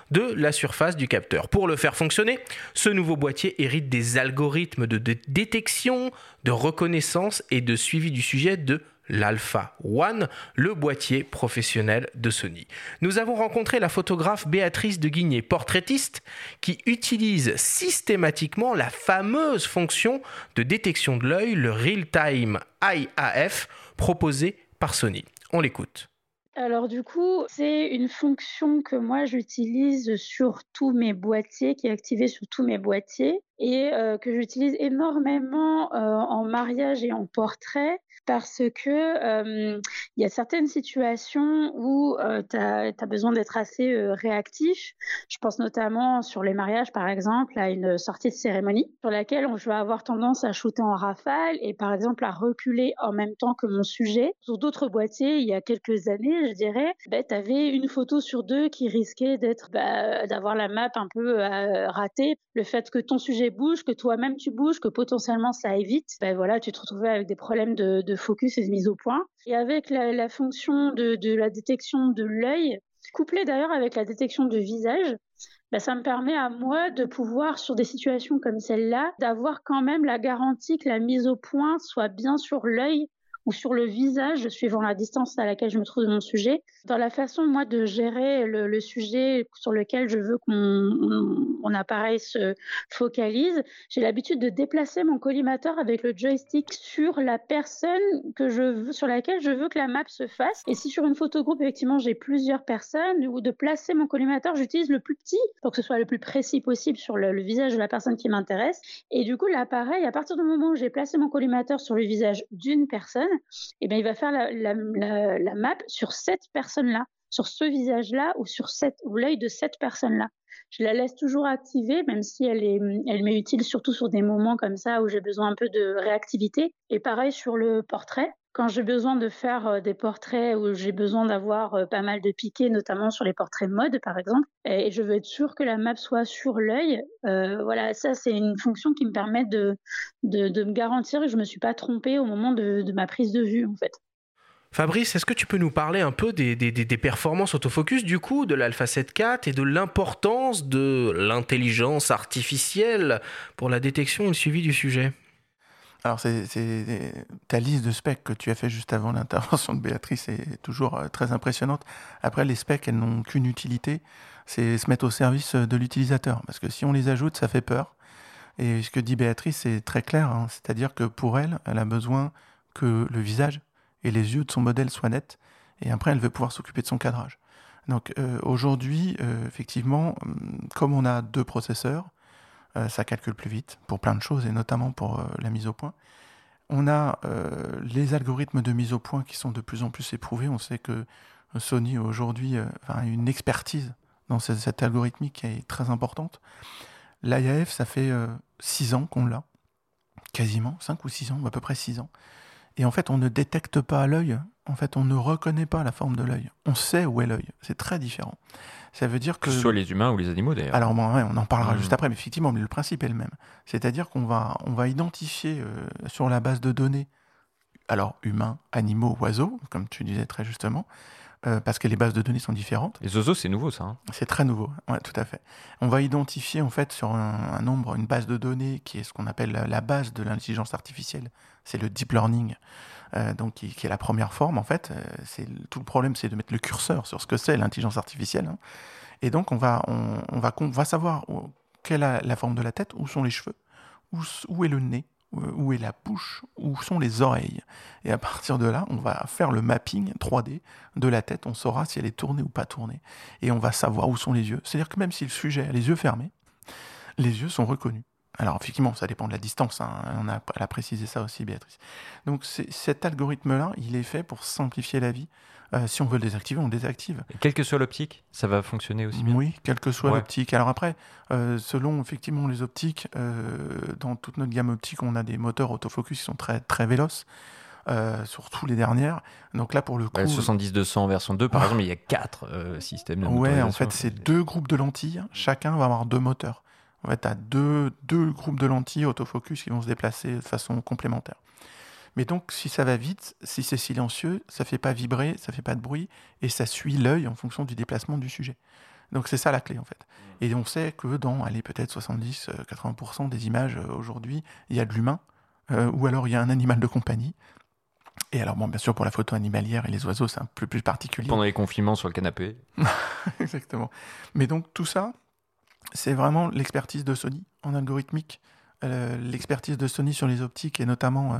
de la surface du capteur. Pour le faire fonctionner, ce nouveau boîtier hérite des algorithmes de détection, de reconnaissance et de suivi du sujet de l'Alpha One, le boîtier professionnel de Sony. Nous avons rencontré la photographe Béatrice de Guigné, portraitiste, qui utilise systématiquement la fameuse fonction de détection de l'œil, le Real-Time IAF, proposé par Sony. On l'écoute.
Alors du coup, c'est une fonction que moi j'utilise sur tous mes boîtiers, qui est activée sur tous mes boîtiers et euh, que j'utilise énormément euh, en mariage et en portrait parce que il y a certaines situations où tu as, besoin d'être assez réactif. Je pense notamment sur les mariages, par exemple, à une sortie de cérémonie sur laquelle je vais avoir tendance à shooter en rafale et par exemple à reculer en même temps que mon sujet. Sur d'autres boîtiers, il y a quelques années, je dirais, bah, tu avais une photo sur deux qui risquait d'être bah, d'avoir la map un peu ratée. Le fait que ton sujet bouge, que toi-même tu bouges, que potentiellement ça aille vite, ben voilà, tu te retrouvais avec des problèmes de focus et de mise au point. Et avec la, fonction de, la détection de l'œil, couplée d'ailleurs avec la détection de visage, bah, ça me permet à moi de pouvoir, sur des situations comme celle-là, d'avoir quand même la garantie que la mise au point soit bien sur l'œil ou sur le visage, suivant la distance à laquelle je me trouve de mon sujet. Dans la façon, moi, de gérer le, sujet sur lequel je veux que mon, appareil se focalise, j'ai l'habitude de déplacer mon collimateur avec le joystick sur la personne que je veux, sur laquelle je veux que la map se fasse. Et si sur une photo groupe, effectivement, j'ai plusieurs personnes, ou de placer mon collimateur, j'utilise le plus petit pour que ce soit le plus précis possible sur le, visage de la personne qui m'intéresse. Et du coup, l'appareil, à partir du moment où j'ai placé mon collimateur sur le visage d'une personne, eh bien, il va faire la, map sur cette personne-là, sur ce visage-là ou sur l'œil de cette personne-là. Je la laisse toujours activée, même si elle est, elle m'est utile surtout sur des moments comme ça où j'ai besoin un peu de réactivité. Et pareil sur le portrait. Quand j'ai besoin de faire euh, des portraits où j'ai besoin d'avoir euh, pas mal de piquets, notamment sur les portraits mode par exemple, et je veux être sûr que la map soit sur l'œil, euh, voilà, ça c'est une fonction qui me permet de, de, me garantir que je ne me suis pas trompée au moment de, de ma prise de vue en fait.
Fabrice, est-ce que tu peux nous parler un peu des, performances autofocus du coup de l'Alpha 7 IV et de l'importance de l'intelligence artificielle pour la détection et le suivi du sujet?
Alors, c'est, ta liste de specs que tu as fait juste avant l'intervention de Béatrice est toujours euh, très impressionnante. Après, les specs, elles n'ont qu'une utilité, c'est se mettre au service de l'utilisateur. Parce que si on les ajoute, ça fait peur. Et ce que dit Béatrice, c'est très clair. Hein. C'est-à-dire que pour elle, elle a besoin que le visage et les yeux de son modèle soient nets. Et après, elle veut pouvoir s'occuper de son cadrage. Donc euh, aujourd'hui, euh, effectivement, hum, comme on a deux processeurs, euh, ça calcule plus vite pour plein de choses et notamment pour la mise au point. On a les algorithmes de mise au point qui sont de plus en plus éprouvés. On sait que Sony aujourd'hui a une expertise dans cette, algorithmique qui est très importante. L'IAF, ça fait 6 ans qu'on l'a, quasiment, 5 ou 6 ans, à peu près 6 ans. Et en fait, on ne détecte pas à l'œil, en fait, on ne reconnaît pas la forme de l'œil. On sait où est l'œil. C'est très différent. Ça veut dire que.
Que ce soit les humains ou les animaux d'ailleurs.
Alors, on en parlera mmh. juste après, mais effectivement, le principe est le même. C'est-à-dire qu'on va, on va identifier euh, sur la base de données, alors humains, animaux, oiseaux, comme tu disais très justement, euh, parce que les bases de données sont différentes.
Les oiseaux, c'est nouveau ça. Hein.
c'est très nouveau, ouais, tout à fait. On va identifier en fait sur un, nombre, une base de données qui est ce qu'on appelle la, base de l'intelligence artificielle. C'est le deep learning, euh, qui, est la première forme en fait. Euh, tout le problème, c'est de mettre le curseur sur ce que c'est l'intelligence artificielle. Hein. Et donc on va, savoir quelle est la forme de la tête, où sont les cheveux, où, où est le nez, euh, où est la bouche, où sont les oreilles. Et à partir de là, on va faire le mapping 3D de la tête, on saura si elle est tournée ou pas tournée. Et on va savoir où sont les yeux. C'est-à-dire que même si le sujet a les yeux fermés, les yeux sont reconnus. Alors effectivement, ça dépend de la distance, hein. on a, elle a précisé ça aussi, Béatrice. Donc cet algorithme-là, il est fait pour simplifier la vie euh, si on veut le désactiver, on le désactive.
quelle que soit l'optique, ça va fonctionner aussi bien
Oui, quelle que soit l'optique. Alors après, euh, selon effectivement les optiques, euh, dans toute notre gamme optique, on a des moteurs autofocus qui sont très, très véloces. surtout les dernières. Donc là, pour le coup.
70-200 version 2, par exemple, il y a quatre systèmes de
Ouais, en fait, c'est deux groupes de lentilles. Chacun va avoir deux moteurs. En fait, tu as deux, deux groupes de lentilles autofocus qui vont se déplacer de façon complémentaire. Mais donc, si ça va vite, si c'est silencieux, ça fait pas vibrer, ça fait pas de bruit, et ça suit l'œil en fonction du déplacement du sujet. Donc c'est ça la clé en fait. Mmh. Et on sait que dans, allez, peut-être 70-80% euh, des images euh, aujourd'hui, il y a de l'humain, euh, ou alors il y a un animal de compagnie. Et alors, bon, bien sûr, pour la photo animalière et les oiseaux, c'est un peu plus particulier.
Pendant les confinements sur le canapé.
Exactement. Mais donc, tout ça, c'est vraiment l'expertise de Sony en algorithmique. Euh, l'expertise de Sony sur les optiques et notamment euh,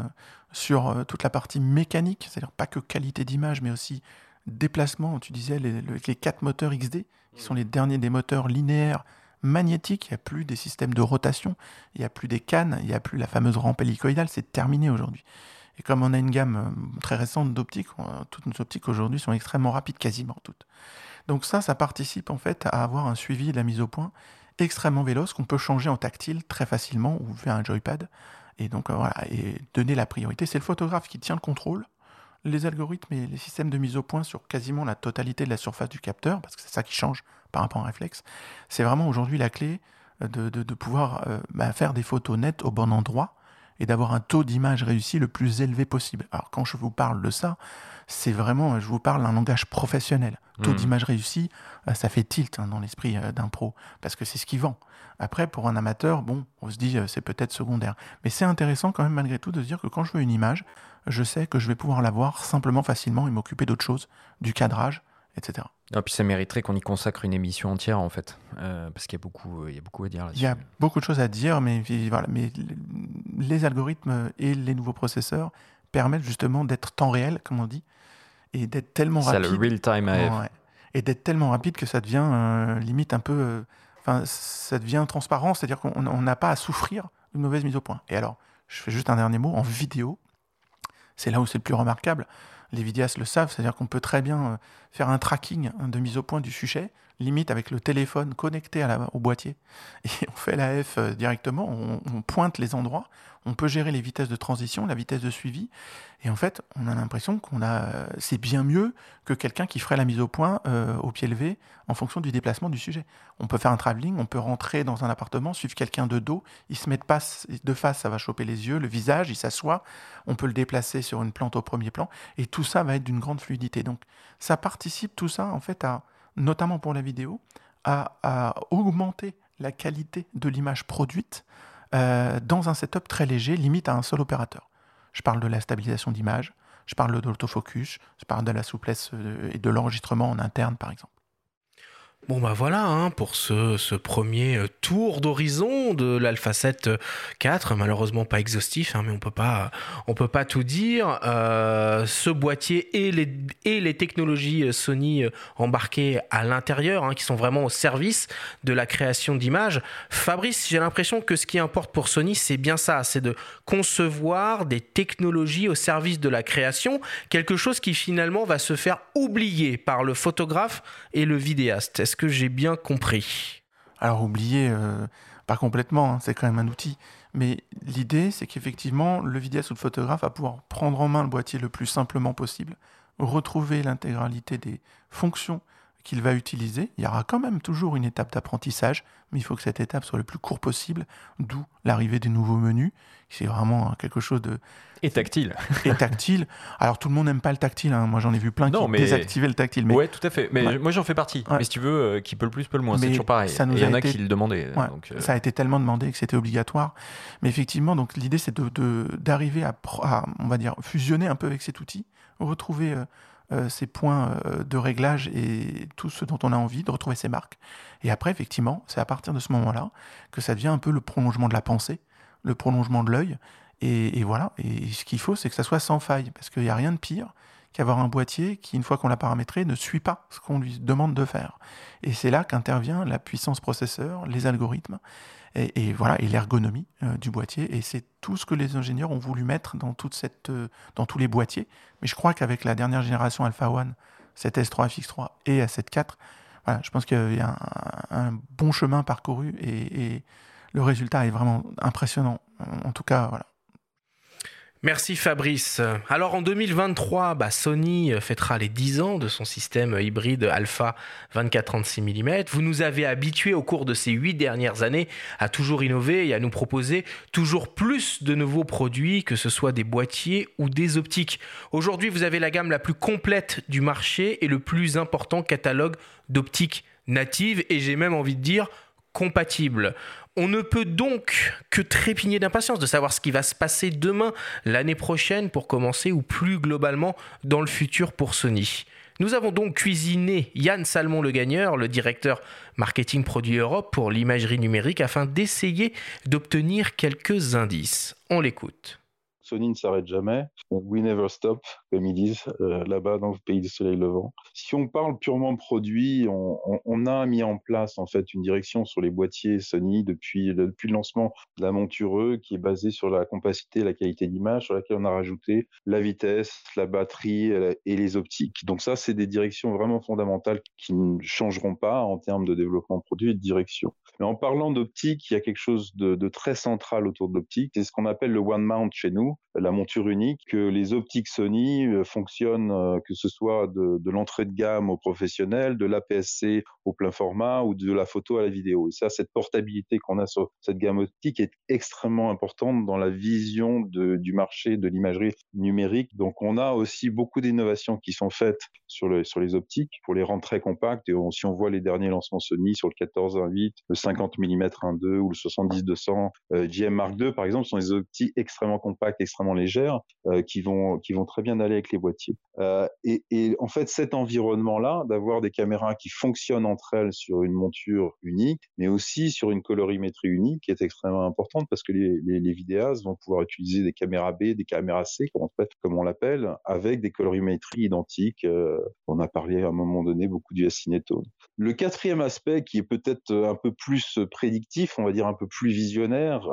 sur euh, toute la partie mécanique, c'est-à-dire pas que qualité d'image, mais aussi déplacement. Tu disais les, les, quatre moteurs XD, qui sont les derniers des moteurs linéaires magnétiques. Il n'y a plus des systèmes de rotation, il n'y a plus des cannes, il n'y a plus la fameuse rampe hélicoïdale. C'est terminé aujourd'hui. Et comme on a une gamme très récente d'optiques, toutes nos optiques aujourd'hui sont extrêmement rapides, quasiment toutes. Donc ça, ça participe en fait à avoir un suivi de la mise au point extrêmement véloce qu'on peut changer en tactile très facilement ou via un joypad. Et donc euh, voilà, et donner la priorité. C'est le photographe qui tient le contrôle. Les algorithmes et les systèmes de mise au point sur quasiment la totalité de la surface du capteur, parce que c'est ça qui change par rapport à un réflexe. C'est vraiment aujourd'hui la clé euh, de, pouvoir euh, bah, faire des photos nettes au bon endroit et d'avoir un taux d'image réussi le plus élevé possible. Alors quand je vous parle de ça, c'est vraiment, je vous parle d'un langage professionnel. Taux
Mhm.
d'image réussi, euh, ça fait tilt hein, dans l'esprit euh, d'un pro, parce que c'est ce qui vend. Après, pour un amateur, bon, on se dit euh, c'est peut-être secondaire. Mais c'est intéressant quand même malgré tout de se dire que quand je veux une image, je sais que je vais pouvoir la voir simplement facilement et m'occuper d'autre chose, du cadrage, etc.
Et puis ça mériterait qu'on y consacre une émission entière en fait, Euh, parce qu'il y a beaucoup, il y a beaucoup à dire
Il
là-dessus.
y a beaucoup de choses à dire, mais, voilà, mais les algorithmes et les nouveaux processeurs permettent justement d'être temps réel, comme on dit, et d'être tellement rapide.
le real time AF.
Ouais. Et d'être tellement rapide que ça devient euh, limite un peu. euh, Enfin, ça devient transparent, c'est-à-dire qu'on on n'a pas à souffrir d'une mauvaise mise au point. Et alors, je fais juste un dernier mot. En vidéo, c'est là où c'est le plus remarquable. Les vidéastes le savent, c'est-à-dire qu'on peut très bien euh, faire un tracking hein, de mise au point du sujet, limite avec le téléphone connecté à la- au boîtier. Et on fait la F directement, on, on pointe les endroits, on peut gérer les vitesses de transition, la vitesse de suivi. Et en fait, on a l'impression qu'on a, euh, c'est bien mieux que quelqu'un qui ferait la mise au point euh, au pied levé en fonction du déplacement du sujet. On peut faire un travelling, on peut rentrer dans un appartement, suivre quelqu'un de dos, il se met de, de face, ça va choper les yeux, le visage, il s'assoit, on peut le déplacer sur une plante au premier plan, et tout ça va être d'une grande fluidité. Donc ça participe tout ça, en fait, à, notamment pour la vidéo, à, à augmenter la qualité de l'image produite euh, dans un setup très léger, limite à un seul opérateur. Je parle de la stabilisation d'image, je parle de l'autofocus, je parle de la souplesse euh, et de l'enregistrement en interne, par exemple.
Bon bah voilà hein, pour ce, premier euh, tour d'horizon de l'Alpha 7 4, malheureusement pas exhaustif, hein, mais on peut pas on peut pas tout dire. Euh, ce boîtier et les technologies euh, Sony euh, embarquées à l'intérieur, hein, qui sont vraiment au service de la création d'images. Fabrice, j'ai l'impression que ce qui importe pour Sony, c'est bien ça, c'est de concevoir des technologies au service de la création, quelque chose qui finalement va se faire oublier par le photographe et le vidéaste. J'ai bien compris
Alors oubliez, euh, pas complètement, hein, c'est quand même un outil. Mais l'idée, c'est qu'effectivement, le vidéaste ou le photographe va pouvoir prendre en main le boîtier le plus simplement possible, retrouver l'intégralité des fonctions qu'il va utiliser. Il y aura quand même toujours une étape d'apprentissage, mais il faut que cette étape soit le plus court possible, d'où l'arrivée des nouveaux menus. C'est vraiment quelque chose de...
Et tactile.
Et tactile. Alors tout le monde n'aime pas le tactile, hein. moi j'en ai vu plein
Non,
qui
mais-
désactivaient le tactile. Mais
Ouais, tout à fait. Mais
Ouais.
moi j'en fais partie.
Ouais.
Mais si tu veux, euh, qui peut le plus, peut le moins. C'est toujours pareil.
ça nous
Et il y en a
été-
qui le demandaient.
Ouais,
donc, euh,
Ça a été tellement demandé que c'était obligatoire. Mais effectivement, donc l'idée c'est de, de- d'arriver à, pro- à, on va dire, fusionner un peu avec cet outil, retrouver euh, euh, ces points euh, de réglage et tout ce dont on a envie, de retrouver ses marques. Et après, effectivement, c'est à partir de ce moment-là que ça devient un peu le prolongement de la pensée, le prolongement de l'œil. Et, et voilà. Et ce qu'il faut, c'est que ça soit sans faille, parce qu'il n'y a rien de pire qu'avoir un boîtier qui, une fois qu'on l'a paramétré, ne suit pas ce qu'on lui demande de faire. Et c'est là qu'intervient la puissance processeur, les algorithmes, et, voilà, l'ergonomie euh, du boîtier. Et c'est tout ce que les ingénieurs ont voulu mettre dans, cette, euh, dans tous les boîtiers. Mais je crois qu'avec la dernière génération Alpha One, 7S3, FX3 et A7 IV, voilà, je pense qu'il y a un, un bon chemin parcouru et, et le résultat est vraiment impressionnant. En tout cas, voilà.
Merci Fabrice. Alors en 2023, bah, Sony fêtera les 10 ans de son système hybride Alpha 24-36 mm. Vous nous avez habitués au cours de ces 8 dernières années à toujours innover et à nous proposer toujours plus de nouveaux produits, que ce soit des boîtiers ou des optiques. Aujourd'hui, vous avez la gamme la plus complète du marché et le plus important catalogue d'optiques natives et j'ai même envie de dire compatibles. On ne peut donc que trépigner d'impatience de savoir ce qui va se passer demain, l'année prochaine pour commencer, ou plus globalement dans le futur pour Sony. Nous avons donc cuisiné Yann Salmon le gagneur, le directeur marketing produit Europe pour l'imagerie numérique, afin d'essayer d'obtenir quelques indices. On l'écoute.
Sony ne s'arrête jamais. We never stop, comme ils disent euh, là-bas dans le pays du soleil levant. Si on parle purement produit, on, on, a mis en place en fait une direction sur les boîtiers Sony depuis le, lancement de la montureux qui est basée sur la compacité la qualité d'image, sur laquelle on a rajouté la vitesse, la batterie et les optiques. Donc ça, c'est des directions vraiment fondamentales qui ne changeront pas en termes de développement produit et de direction. Mais en parlant d'optique, il y a quelque chose de, de très central autour de l'optique, c'est ce qu'on appelle le one mount chez nous. La monture unique, que les optiques Sony euh, fonctionnent, euh, que ce soit de, l'entrée de gamme au professionnel, de l'APS-C au plein format ou de la photo à la vidéo. Et ça, cette portabilité qu'on a sur cette gamme optique est extrêmement importante dans la vision du marché de l'imagerie numérique. Donc, on a aussi beaucoup d'innovations qui sont faites sur les optiques pour les rendre très compactes. Et si on voit les derniers lancements Sony sur le 14-1.8, le 50 mm 1.2 ou le 70-200 euh, GM Mark II, par exemple, sont des optiques extrêmement compactes, extrêmement légères, euh, qui, vont, qui vont très bien aller avec les boîtiers. Euh, et, en fait, cet environnement-là, d'avoir des caméras qui fonctionnent entre elles sur une monture unique, mais aussi sur une colorimétrie unique, est extrêmement importante parce que les, vidéastes vont pouvoir utiliser des caméras B, des caméras C, comme on, l'appelle, avec des colorimétries identiques. Euh, on a parlé à un moment donné beaucoup du Acinetone. Le quatrième aspect, qui est peut-être un peu plus prédictif, on va dire un peu plus visionnaire,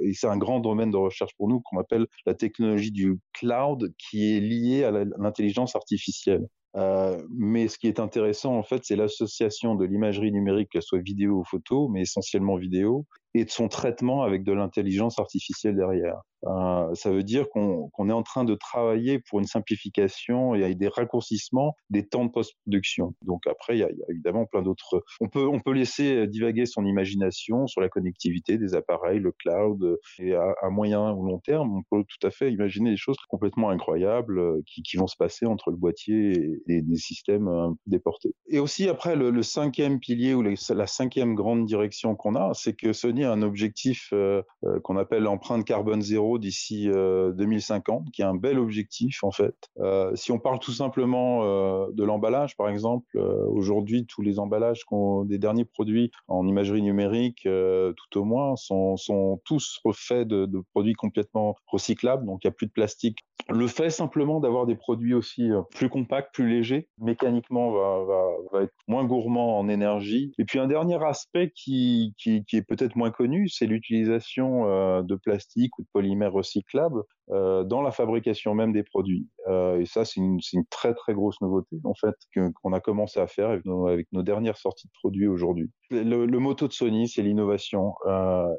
et c'est un grand domaine de recherche pour nous qu'on appelle la technologie du cloud, qui est liée à l'intelligence artificielle. Euh, mais ce qui est intéressant, en fait, c'est l'association de l'imagerie numérique, qu'elle soit vidéo ou photo, mais essentiellement vidéo, et de son traitement avec de l'intelligence artificielle derrière. Euh, ça veut dire qu'on qu est en train de travailler pour une simplification et des raccourcissements des temps de post-production. Donc après, il y, a, évidemment plein d'autres. On peut, on peut laisser divaguer son imagination sur la connectivité des appareils, le cloud, et à, moyen ou long terme, on peut tout à fait imaginer des choses complètement incroyables euh, qui, vont se passer entre le boîtier et, des systèmes euh, déportés. Et aussi après, le, cinquième pilier ou la cinquième grande direction qu'on a, c'est que Sony un objectif euh, euh, qu'on appelle l'empreinte carbone zéro d'ici euh, 2050, qui est un bel objectif en fait. Euh, si on parle tout simplement euh, de l'emballage, par exemple, euh, aujourd'hui tous les emballages des derniers produits en imagerie numérique, tout au moins, sont, tous refaits de, produits complètement recyclables, donc il n'y a plus de plastique. Le fait simplement d'avoir des produits aussi plus compacts, plus légers, mécaniquement va, être moins gourmand en énergie. Et puis un dernier aspect qui, qui est peut-être moins connu, c'est l'utilisation euh, de plastique ou de polymères recyclables euh, dans la fabrication même des produits. Euh, et ça, c'est une, très très grosse nouveauté en fait qu'on a commencé à faire avec nos, dernières sorties de produits aujourd'hui. Le, le, motto de Sony, c'est l'innovation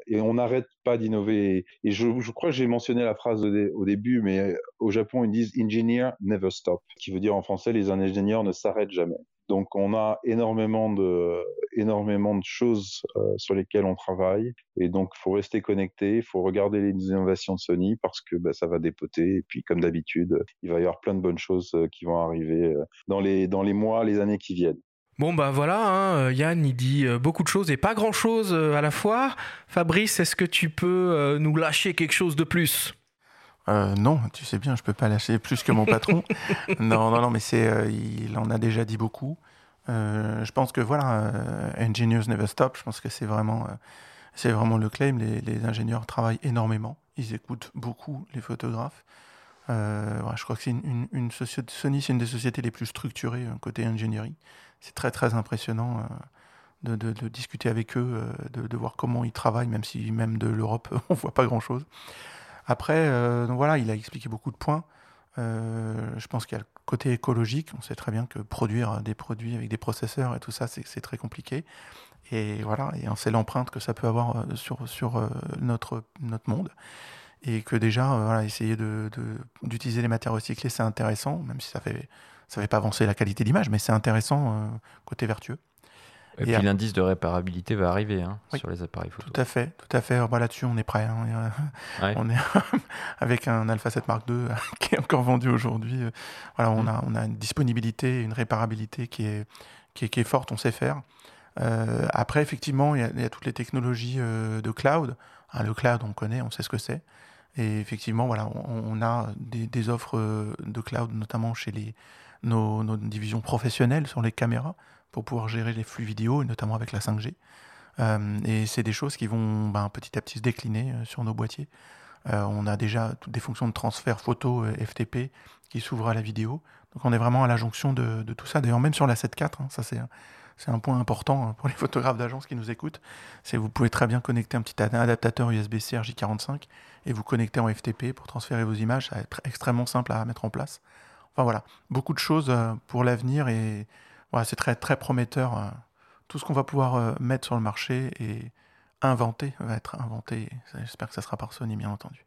et on n'arrête pas d'innover. Et je, crois que j'ai mentionné la phrase au, début, mais au Japon ils disent "engineer never stop", qui veut dire en français les ingénieurs ne s'arrêtent jamais. Donc on a énormément de, énormément de choses euh, sur lesquelles on travaille et donc il faut rester connecté, il faut regarder les innovations de Sony parce que bah, ça va dépoter et puis comme d'habitude il va y avoir plein de bonnes choses euh, qui vont arriver euh, dans les, dans les mois, les années qui viennent.
Bon bah voilà, hein, Yann il dit beaucoup de choses et pas grand chose à la fois. Fabrice, est-ce que tu peux nous lâcher quelque chose de plus?
Euh, non, tu sais bien, je peux pas lâcher plus que mon patron. non, non, non, mais c'est, euh, il en a déjà dit beaucoup. Euh, je pense que voilà, engineers never stop. Je pense que c'est vraiment, c'est vraiment le claim. Les, les, ingénieurs travaillent énormément. Ils écoutent beaucoup les photographes. Voilà, je crois que c'est une, une, une, société, Sony, c'est une des sociétés les plus structurées côté ingénierie. C'est très très impressionnant. De, de, de, discuter avec eux, de, de, voir comment ils travaillent, même si même de l'Europe, on voit pas grand-chose. Après, euh, donc voilà, il a expliqué beaucoup de points. Euh, je pense qu'il y a le côté écologique. On sait très bien que produire des produits avec des processeurs et tout ça, c'est très compliqué. Et voilà, et on sait l'empreinte que ça peut avoir euh, sur, sur notre, notre monde. Et que déjà, voilà, essayer d'utiliser de, les matières recyclées, c'est intéressant, même si ça ne fait, ça fait pas avancer la qualité d'image, mais c'est intéressant côté vertueux.
Et, et puis l'indice de réparabilité va arriver hein,
oui,
sur les appareils photo.
Tout à fait, tout à fait. Bah, Là-dessus, on est prêt. Hein. Ouais. On est avec un Alpha 7 Mark II qui est encore vendu aujourd'hui. Voilà, on, mmh. a, on a une disponibilité, une réparabilité qui est, qui est, qui est forte, on sait faire. Euh, après, effectivement, il y, a, il y, a, toutes les technologies euh, de cloud. Hein, le cloud, on connaît, on sait ce que c'est. Et effectivement, voilà, on, on a des, des, offres de cloud, notamment chez les, nos, nos divisions professionnelles sur les caméras pour pouvoir gérer les flux vidéo, et notamment avec la 5G. Euh, et c'est des choses qui vont ben, petit à petit se décliner euh, sur nos boîtiers. Euh, on a déjà toutes des fonctions de transfert photo FTP qui s'ouvrent à la vidéo. Donc on est vraiment à la jonction de, tout ça. D'ailleurs, même sur la 7.4, hein, ça c'est un point important pour les photographes d'agence qui nous écoutent. C'est vous pouvez très bien connecter un petit adaptateur USB-C RJ45 et vous connecter en FTP pour transférer vos images. Ça va être extrêmement simple à mettre en place. Enfin voilà, beaucoup de choses pour l'avenir et c'est très, très prometteur. Euh, tout ce qu'on va pouvoir euh, mettre sur le marché et inventer va être inventé. J'espère que ça sera par Sony, bien entendu.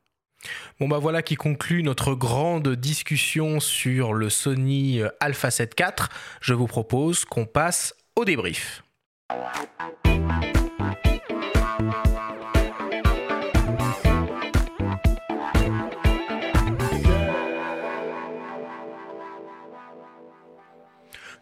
Bon bah voilà qui conclut notre grande discussion sur le Sony Alpha 7 IV. Je vous propose qu'on passe au débrief.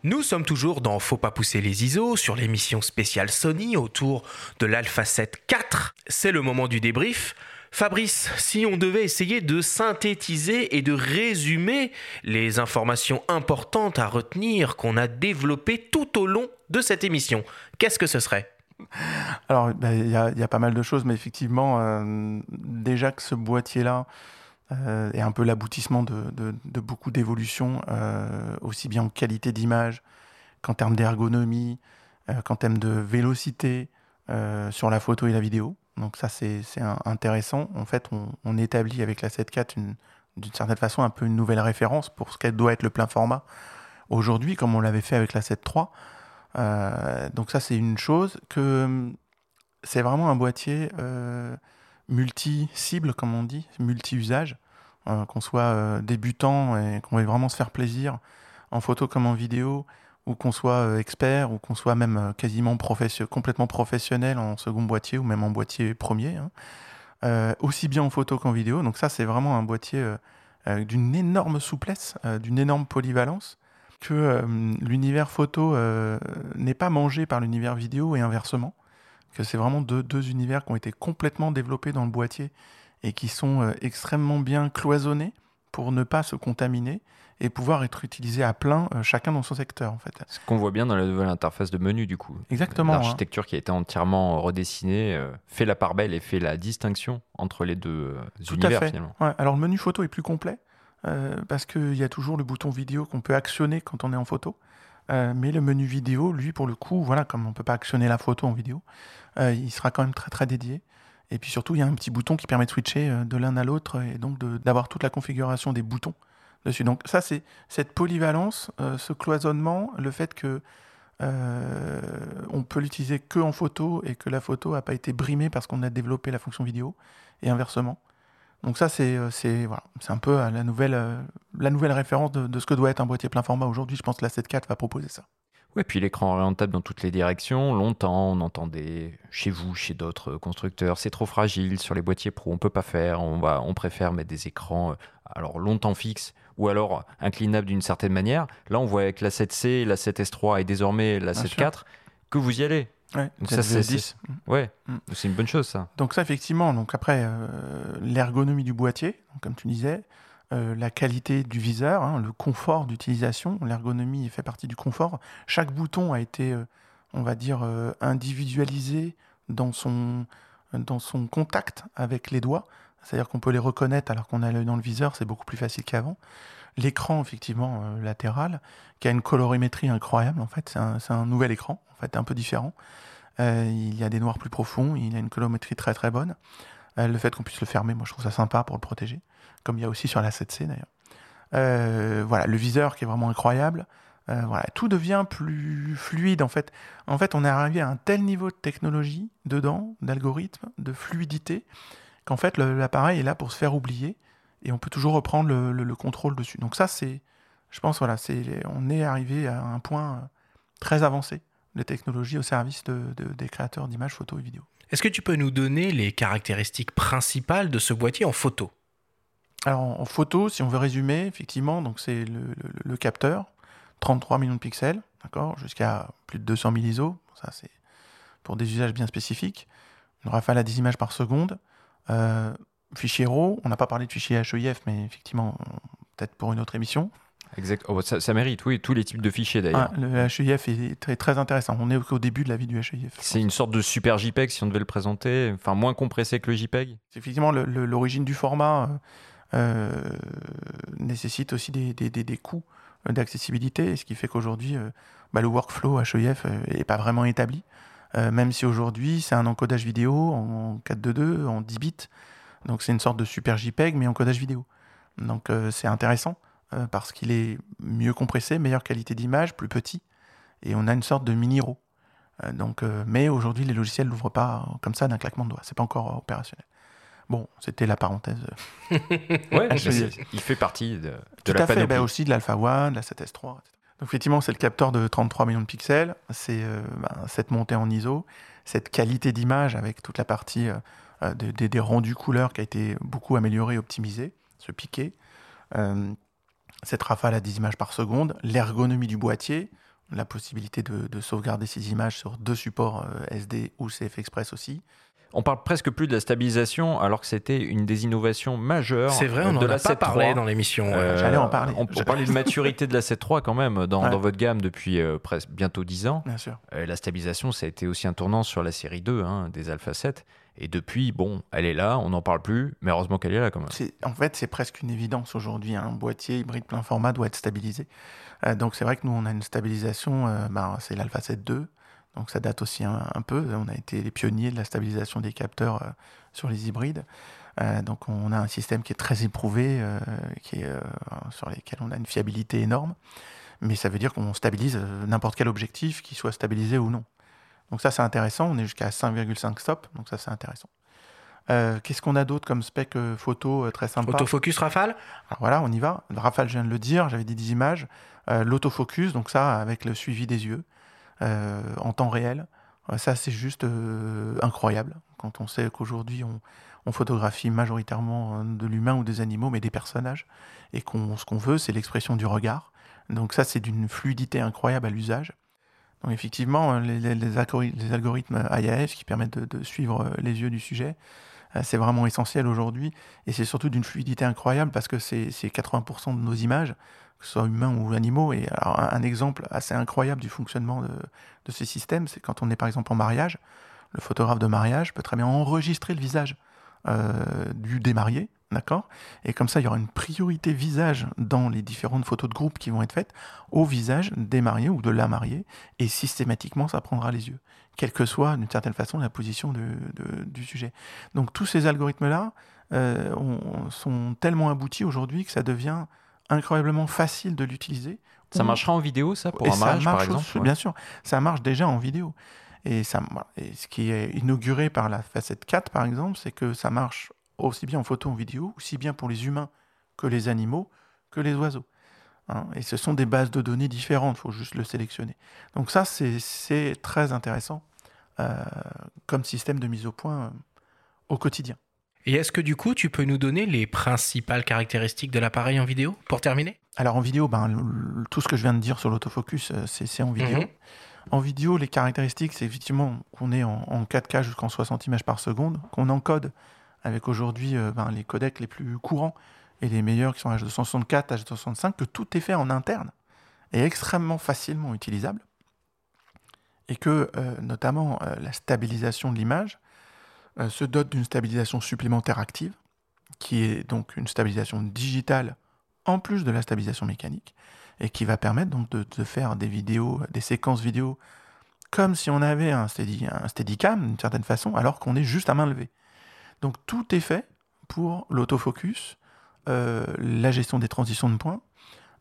Nous sommes toujours dans Faut pas pousser les ISO sur l'émission spéciale Sony autour de l'Alpha 7 IV. C'est le moment du débrief. Fabrice, si on devait essayer de synthétiser et de résumer les informations importantes à retenir qu'on a développées tout au long de cette émission, qu'est-ce que ce serait?
Alors, ben, il y, a pas mal de choses, mais effectivement, euh, déjà que ce boîtier-là euh, est un peu l'aboutissement de, beaucoup d'évolutions, euh, aussi bien en qualité d'image qu'en termes d'ergonomie, qu'en termes de vélocité sur la photo et la vidéo. Donc ça, c'est intéressant. En fait, on, établit avec la 7.4 d'une certaine façon un peu une nouvelle référence pour ce qu'elle doit être le plein format aujourd'hui, comme on l'avait fait avec la 7.3. Euh, donc ça, c'est une chose que c'est vraiment un boîtier euh, multi-cible, comme on dit, multi-usage, euh, qu'on soit débutant et qu'on veuille vraiment se faire plaisir en photo comme en vidéo, ou qu'on soit euh, expert, ou qu'on soit même euh, quasiment complètement professionnel en second boîtier ou même en boîtier premier, hein. euh, aussi bien en photo qu'en vidéo. Donc ça, c'est vraiment un boîtier d'une énorme souplesse, d'une énorme polyvalence, que l'univers photo n'est pas mangé par l'univers vidéo et inversement, que c'est vraiment deux, deux, univers qui ont été complètement développés dans le boîtier et qui sont extrêmement bien cloisonnés pour ne pas se contaminer et pouvoir être utilisé à plein, euh, chacun dans son secteur en fait.
Ce qu'on voit bien dans la nouvelle interface de menu du coup.
Exactement.
Hein. L'architecture qui a été entièrement redessinée euh, fait la part belle et fait la distinction entre les deux euh,
Tout
univers
à fait.
finalement.
alors le menu photo est plus complet parce qu'il y a toujours le bouton vidéo qu'on peut actionner quand on est en photo. mais le menu vidéo, lui, pour le coup, voilà, comme on ne peut pas actionner la photo en vidéo, il sera quand même très très dédié. Et puis surtout, il y a un petit bouton qui permet de switcher de l'un à l'autre et donc d'avoir toute la configuration des boutons dessus. Donc ça, c'est cette polyvalence, euh, ce cloisonnement, le fait que euh, on peut l'utiliser que en photo et que la photo n'a pas été brimée parce qu'on a développé la fonction vidéo et inversement. Donc ça, c'est euh, c'est voilà, un peu la nouvelle, la nouvelle référence de, de, ce que doit être un boîtier plein format aujourd'hui. Je pense que la 7.4 va proposer ça.
Ouais, puis l'écran orientable dans toutes les directions. Longtemps, on entendait chez vous, chez d'autres constructeurs, c'est trop fragile sur les boîtiers pro, on peut pas faire. On va, on préfère mettre des écrans alors longtemps fixes ou alors inclinables d'une certaine manière. Là, on voit avec la 7C, la 7S3 et désormais la 7.4 que vous y allez.
Ouais,
donc ça c'est 10. Ouais, mm. c'est une bonne chose ça.
Donc ça effectivement, donc après euh, l'ergonomie du boîtier, comme tu disais, euh, la qualité du viseur, hein, le confort d'utilisation. L'ergonomie fait partie du confort. Chaque bouton a été, euh, on va dire, euh, individualisé dans son, dans son contact avec les doigts. C'est-à-dire qu'on peut les reconnaître alors qu'on a l'œil dans le viseur, c'est beaucoup plus facile qu'avant. L'écran, effectivement, latéral, qui a une colorimétrie incroyable, en fait, c'est un, un, nouvel écran, en fait, un peu différent. il y a des noirs plus profonds, il a une colorimétrie très très bonne. Le fait qu'on puisse le fermer, moi je trouve ça sympa pour le protéger comme il y a aussi sur la 7C d'ailleurs. Euh, voilà, le viseur qui est vraiment incroyable. Euh, voilà, tout devient plus fluide en fait. En fait, on est arrivé à un tel niveau de technologie dedans, d'algorithme, de fluidité, qu'en fait l'appareil est là pour se faire oublier et on peut toujours reprendre le, contrôle dessus. Donc ça, c'est, je pense, voilà, c'est, on est arrivé à un point très avancé de technologie au service de, des créateurs d'images photo et vidéo.
Est-ce que tu peux nous donner les caractéristiques principales de ce boîtier en photo?
Alors en photo, si on veut résumer, effectivement, c'est le, capteur, 33 millions de pixels, d'accord, jusqu'à plus de 200 000 ISO. Ça c'est pour des usages bien spécifiques. Une rafale à 10 images par seconde. Euh, fichier RAW, on n'a pas parlé de fichier HEIF, mais effectivement, peut-être pour une autre émission.
Exact. Oh, ça, mérite, oui, tous les types de fichiers d'ailleurs.
Ah, le HEIF est très, très, intéressant. On est au, début de la vie du HEIF.
C'est une sorte de super JPEG si on devait le présenter, enfin moins compressé que le JPEG.
Effectivement l'origine du format. Euh, euh, nécessite aussi des, des, des, coûts d'accessibilité, ce qui fait qu'aujourd'hui, euh, bah, le workflow HEIF n'est pas vraiment établi, euh, même si aujourd'hui c'est un encodage vidéo en 4.2.2, en 10 bits, donc c'est une sorte de super JPEG, mais encodage vidéo. Donc c'est intéressant, parce qu'il est mieux compressé, meilleure qualité d'image, plus petit, et on a une sorte de mini-RAW. donc, mais aujourd'hui, les logiciels l'ouvrent pas comme ça d'un claquement de doigts, c'est pas encore opérationnel. Bon, c'était la parenthèse.
ouais, il fait partie de, de
Tout
la
à fait, bah, aussi de l'Alpha One, de la 7S3. etc. Donc effectivement, c'est le capteur de 33 millions de pixels, c'est euh, ben, cette montée en ISO, cette qualité d'image avec toute la partie euh, euh, des, rendus couleurs qui a été beaucoup améliorée, optimisée, ce piqué, Euh, cette rafale à 10 images par seconde, l'ergonomie du boîtier, la possibilité de, de sauvegarder ces images sur deux supports euh, SD ou CF Express aussi.
On parle presque plus de la stabilisation alors que c'était une des innovations majeures
C'est vrai, on
de
en
la
a pas
7.3.
parlé dans l'émission.
Euh,
J'allais en parler.
On, on parlait de maturité de la 7.3 quand même dans,
Ouais.
dans votre gamme depuis euh, presque bientôt 10 ans.
Bien sûr.
Euh, la stabilisation, ça a été aussi un tournant sur la série 2 hein, des Alpha 7. Et depuis, bon, elle est là, on n'en parle plus, mais heureusement qu'elle est là quand même.
En fait, c'est presque une évidence aujourd'hui. Un boîtier hybride plein format doit être stabilisé. Euh, donc, c'est vrai que nous, on a une stabilisation, euh, ben, c'est l'Alpha 7 II. Donc, ça date aussi un, peu. On a été les pionniers de la stabilisation des capteurs euh, sur les hybrides. Donc, on a un système qui est très éprouvé, sur lesquels on a une fiabilité énorme. Mais ça veut dire qu'on stabilise n'importe quel objectif, qu'il soit stabilisé ou non. Donc, ça, c'est intéressant. On est jusqu'à 5,5 stop. Donc, ça, c'est intéressant. Euh, Qu'est-ce qu'on a d'autre comme spec euh, photo euh, très sympa?
Autofocus Rafale?
Alors voilà, on y va. Rafale, je viens de le dire, j'avais dit 10 images. Euh, L'autofocus, donc ça, avec le suivi des yeux euh, en temps réel. Ça, c'est juste incroyable. Quand on sait qu'aujourd'hui, on, on photographie majoritairement de l'humain ou des animaux, mais des personnages. Et qu'on ce qu'on veut, c'est l'expression du regard. Donc ça, c'est d'une fluidité incroyable à l'usage. Effectivement, euh, les, les- les algori- les algorithmes IAF qui permettent de, suivre euh, les yeux du sujet, euh, c'est vraiment essentiel aujourd'hui. Et c'est surtout d'une fluidité incroyable parce que c'est c'est 80% de nos images, que ce soit humains ou animaux. Et alors, un, exemple assez incroyable du fonctionnement de, ces systèmes, c'est quand on est par exemple en mariage, le photographe de mariage peut très bien enregistrer le visage du démarié, d'accord? Et comme ça, il y aura une priorité visage dans les différentes photos de groupe qui vont être faites au visage des mariés ou de la mariée, et systématiquement, ça prendra les yeux, quelle que soit, d'une certaine façon, la position de- de- du sujet. Donc tous ces algorithmes-là euh, ont- sont tellement aboutis aujourd'hui que ça devient incroyablement facile de l'utiliser.
Ça marchera en vidéo, ça, pour
et
un
ça
mariage, par exemple
aussi,
ouais.
Bien sûr, ça marche déjà en vidéo. Et, ça, et ce qui est inauguré par la facette 4, par exemple, c'est que ça marche aussi bien en photo en vidéo, aussi bien pour les humains que les animaux, que les oiseaux. Hein. et ce sont des bases de données différentes, il faut juste le sélectionner. Donc ça, c'est très intéressant euh, comme système de mise au point euh, au quotidien.
Et est-ce que du coup, tu peux nous donner les principales caractéristiques de l'appareil en vidéo pour terminer?
Alors en vidéo, ben, le- le- tout ce que je viens de dire sur l'autofocus, euh, c'est en vidéo.
Mhm.
En vidéo, les caractéristiques, c'est effectivement qu'on est en, en 4K jusqu'en 60 images par seconde, qu'on encode avec aujourd'hui euh, ben, les codecs les plus courants et les meilleurs qui sont H264, H265, que tout est fait en interne et extrêmement facilement utilisable. Et que euh, notamment euh, la stabilisation de l'image se dote d'une stabilisation supplémentaire active, qui est donc une stabilisation digitale en plus de la stabilisation mécanique, et qui va permettre donc de, de faire des vidéos, des séquences vidéo, comme si on avait un, steady, un Steadicam d'une certaine façon, alors qu'on est juste à main levée. Donc tout est fait pour l'autofocus, euh, la gestion des transitions de points,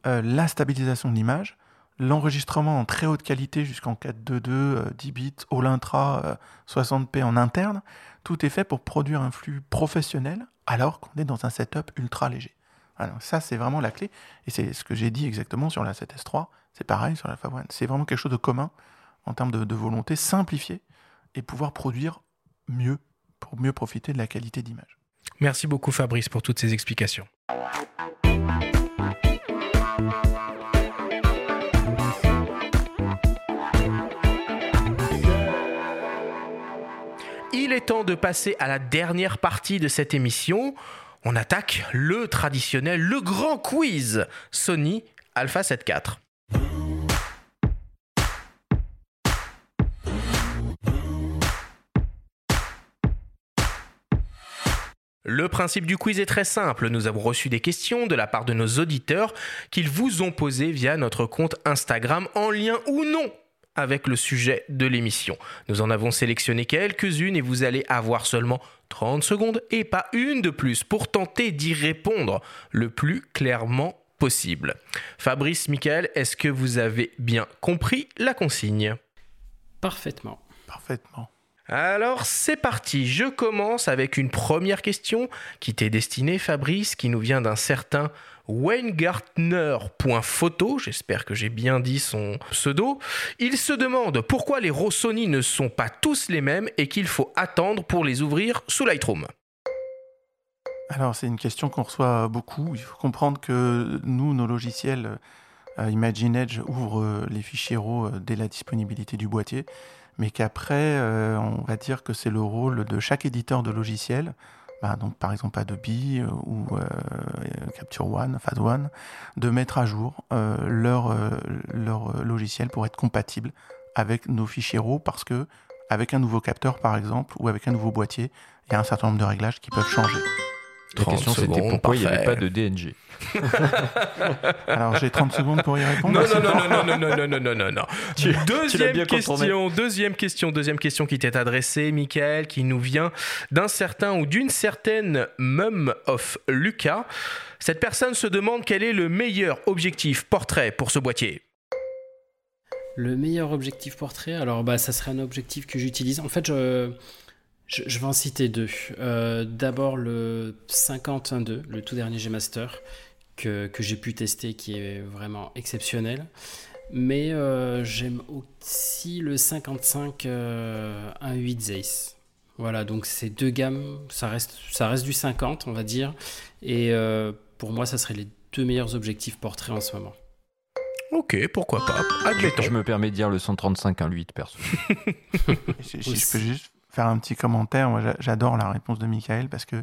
euh, la stabilisation de l'image, l'enregistrement en très haute qualité jusqu'en 4.2.2, euh, 10 bits, all intra, euh, 60p en interne. Tout est fait pour produire un flux professionnel alors qu'on est dans un setup ultra léger. Alors ça, c'est vraiment la clé. Et c'est ce que j'ai dit exactement sur la 7S3. C'est pareil sur la Fab One. C'est vraiment quelque chose de commun en termes de, de volonté, simplifier et pouvoir produire mieux pour mieux profiter de la qualité d'image.
Merci beaucoup Fabrice pour toutes ces explications. Il est temps de passer à la dernière partie de cette émission. On attaque le traditionnel, le grand quiz Sony Alpha 7 IV. Le principe du quiz est très simple. Nous avons reçu des questions de la part de nos auditeurs qu'ils vous ont posées via notre compte Instagram en lien ou non avec le sujet de l'émission. Nous en avons sélectionné quelques-unes et vous allez avoir seulement 30 secondes et pas une de plus pour tenter d'y répondre le plus clairement possible. Fabrice, Michael, est-ce que vous avez bien compris la consigne?
Parfaitement.
Parfaitement.
Alors c'est parti, je commence avec une première question qui t'est destinée Fabrice, qui nous vient d'un certain Weingartner.photo, j'espère que j'ai bien dit son pseudo. Il se demande pourquoi les Rossoni ne sont pas tous les mêmes et qu'il faut attendre pour les ouvrir sous Lightroom.
Alors c'est une question qu'on reçoit beaucoup. Il faut comprendre que nous, nos logiciels euh, Imagine Edge ouvrent euh, les fichiers RAW euh, dès la disponibilité du boîtier, mais qu'après, on va dire que c'est le rôle de chaque éditeur de logiciel, bah, donc par exemple Adobe ou Capture One, Phase One, de mettre à jour leur, leur logiciel pour être compatible avec nos fichiers RAW parce que avec un nouveau capteur par exemple ou avec un nouveau boîtier, il y a un certain nombre de réglages qui peuvent changer.
La question c'était pourquoi il n'y avait pas de DNG.
Alors j'ai 30 secondes pour y répondre.
Non, non, non, non, non, non, non, non, non, non. Deuxième question, deuxième question, deuxième question qui t'est adressée, Michael, qui nous vient d'un certain ou d'une certaine Mum of Lucas. Cette personne se demande quel est le meilleur objectif portrait pour ce boîtier.
Le meilleur objectif portrait, alors bah ça serait un objectif que j'utilise. En fait, je je, vais en citer deux. Euh, d'abord le 51.2, le tout dernier G-Master, que, que j'ai pu tester, qui est vraiment exceptionnel. Mais euh, j'aime aussi le 55 euh, 1.8 Zeiss. Voilà, donc ces deux gammes, ça reste, ça reste du 50, on va dire. Et euh, pour moi, ça serait les deux meilleurs objectifs portraits en ce moment.
Ok, pourquoi pas. Admettons.
Je me permets de dire le 135 1.8 perso.
si, si je peux juste faire un petit commentaire. Moi, j'adore la réponse de Michael parce que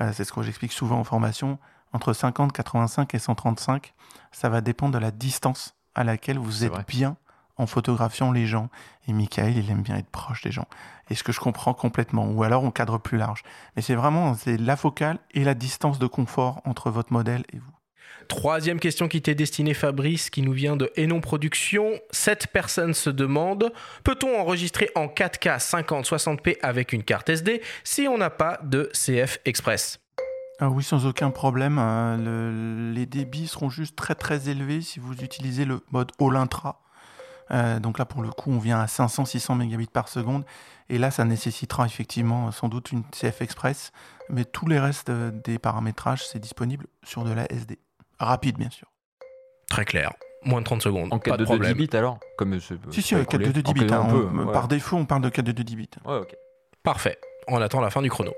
euh, c'est ce que j'explique souvent en formation. Entre 50, 85 et 135, ça va dépendre de la distance à laquelle vous êtes bien en photographiant les gens. Et Michael, il aime bien être proche des gens. Et ce que je comprends complètement. Ou alors on cadre plus large. Mais c'est vraiment c'est la focale et la distance de confort entre votre modèle et vous.
Troisième question qui t'est destinée, Fabrice, qui nous vient de Enon Production. Cette personne se demande peut-on enregistrer en 4K 50-60p avec une carte SD si on n'a pas de CF Express?
Ah oui, sans aucun problème. Hein. les débits seront juste très très élevés si vous utilisez le mode All Intra. Euh, donc là, pour le coup, on vient à 500-600 mégabits par seconde. Et là, ça nécessitera effectivement sans doute une CF Express. Mais tous les restes euh, des paramétrages, c'est disponible sur de la SD. Rapide, bien sûr.
Très clair. Moins de 30 secondes.
En 4 de 2 bits alors Comme
ce, Si, si, 4 de 2 bits. Hein. Par défaut, on parle de 4 de 2 bits.
Ouais, ok.
Parfait. On attend la fin du chrono.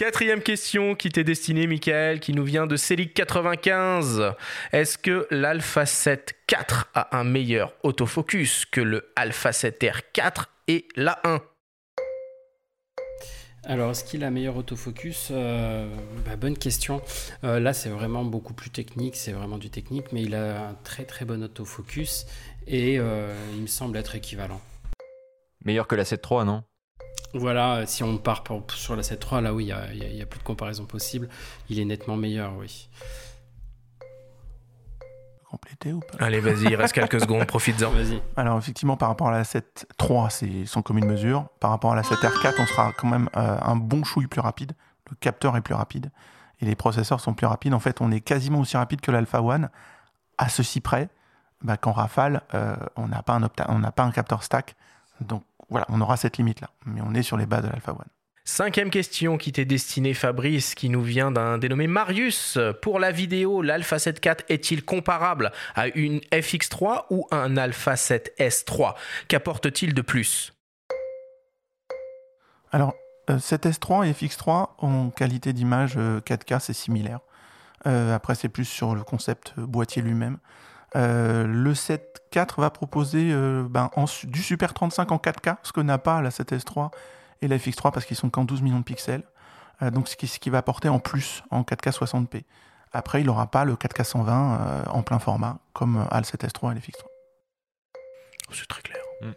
Quatrième question qui t'est destinée, Michael, qui nous vient de Celic95. Est-ce que l'Alpha 7 4 a un meilleur autofocus que le Alpha 7R 4 et la 1
alors, est-ce qu'il a meilleur autofocus? Euh, bah, Bonne question. Euh, là, c'est vraiment beaucoup plus technique, c'est vraiment du technique, mais il a un très très bon autofocus et euh, il me semble être équivalent.
Meilleur que la 7.3, non?
Voilà, si on part sur la 7.3, là oui, il n'y a, plus de comparaison possible. Il est nettement meilleur, oui
compléter ou pas?
Allez, vas-y, il reste quelques secondes, profites-en.
Vas-y.
Alors, effectivement, par rapport à la 7.3, c'est son commune mesure. Par rapport à la 7R4, on sera quand même euh, un bon chouille plus rapide. Le capteur est plus rapide et les processeurs sont plus rapides. En fait, on est quasiment aussi rapide que l'Alpha One, à ceci près bah, qu'en rafale, euh, on n'a pas, pas un capteur stack. Donc voilà, on aura cette limite-là. Mais on est sur les bases de l'Alpha One.
Cinquième question qui t'est destinée, Fabrice, qui nous vient d'un dénommé Marius. Pour la vidéo, l'Alpha 7 IV est-il comparable à une FX3 ou un Alpha 7S3 Qu'apporte-t-il de plus?
Alors, 7S3 euh, et FX3 en qualité d'image 4K, euh, c'est similaire. Euh, après, c'est plus sur le concept boîtier lui-même. le 7.4 va proposer ben, du Super 35 en 4K, ce que n'a pas la 7S3 et la FX3 parce qu'ils sont qu'en 12 millions de pixels. Euh, donc ce qui, ce qui, va apporter en plus en 4K 60p. Après, il n'aura pas le 4K 120 euh, en plein format comme a le 7S3 et l'FX3.
C'est très clair. Mm.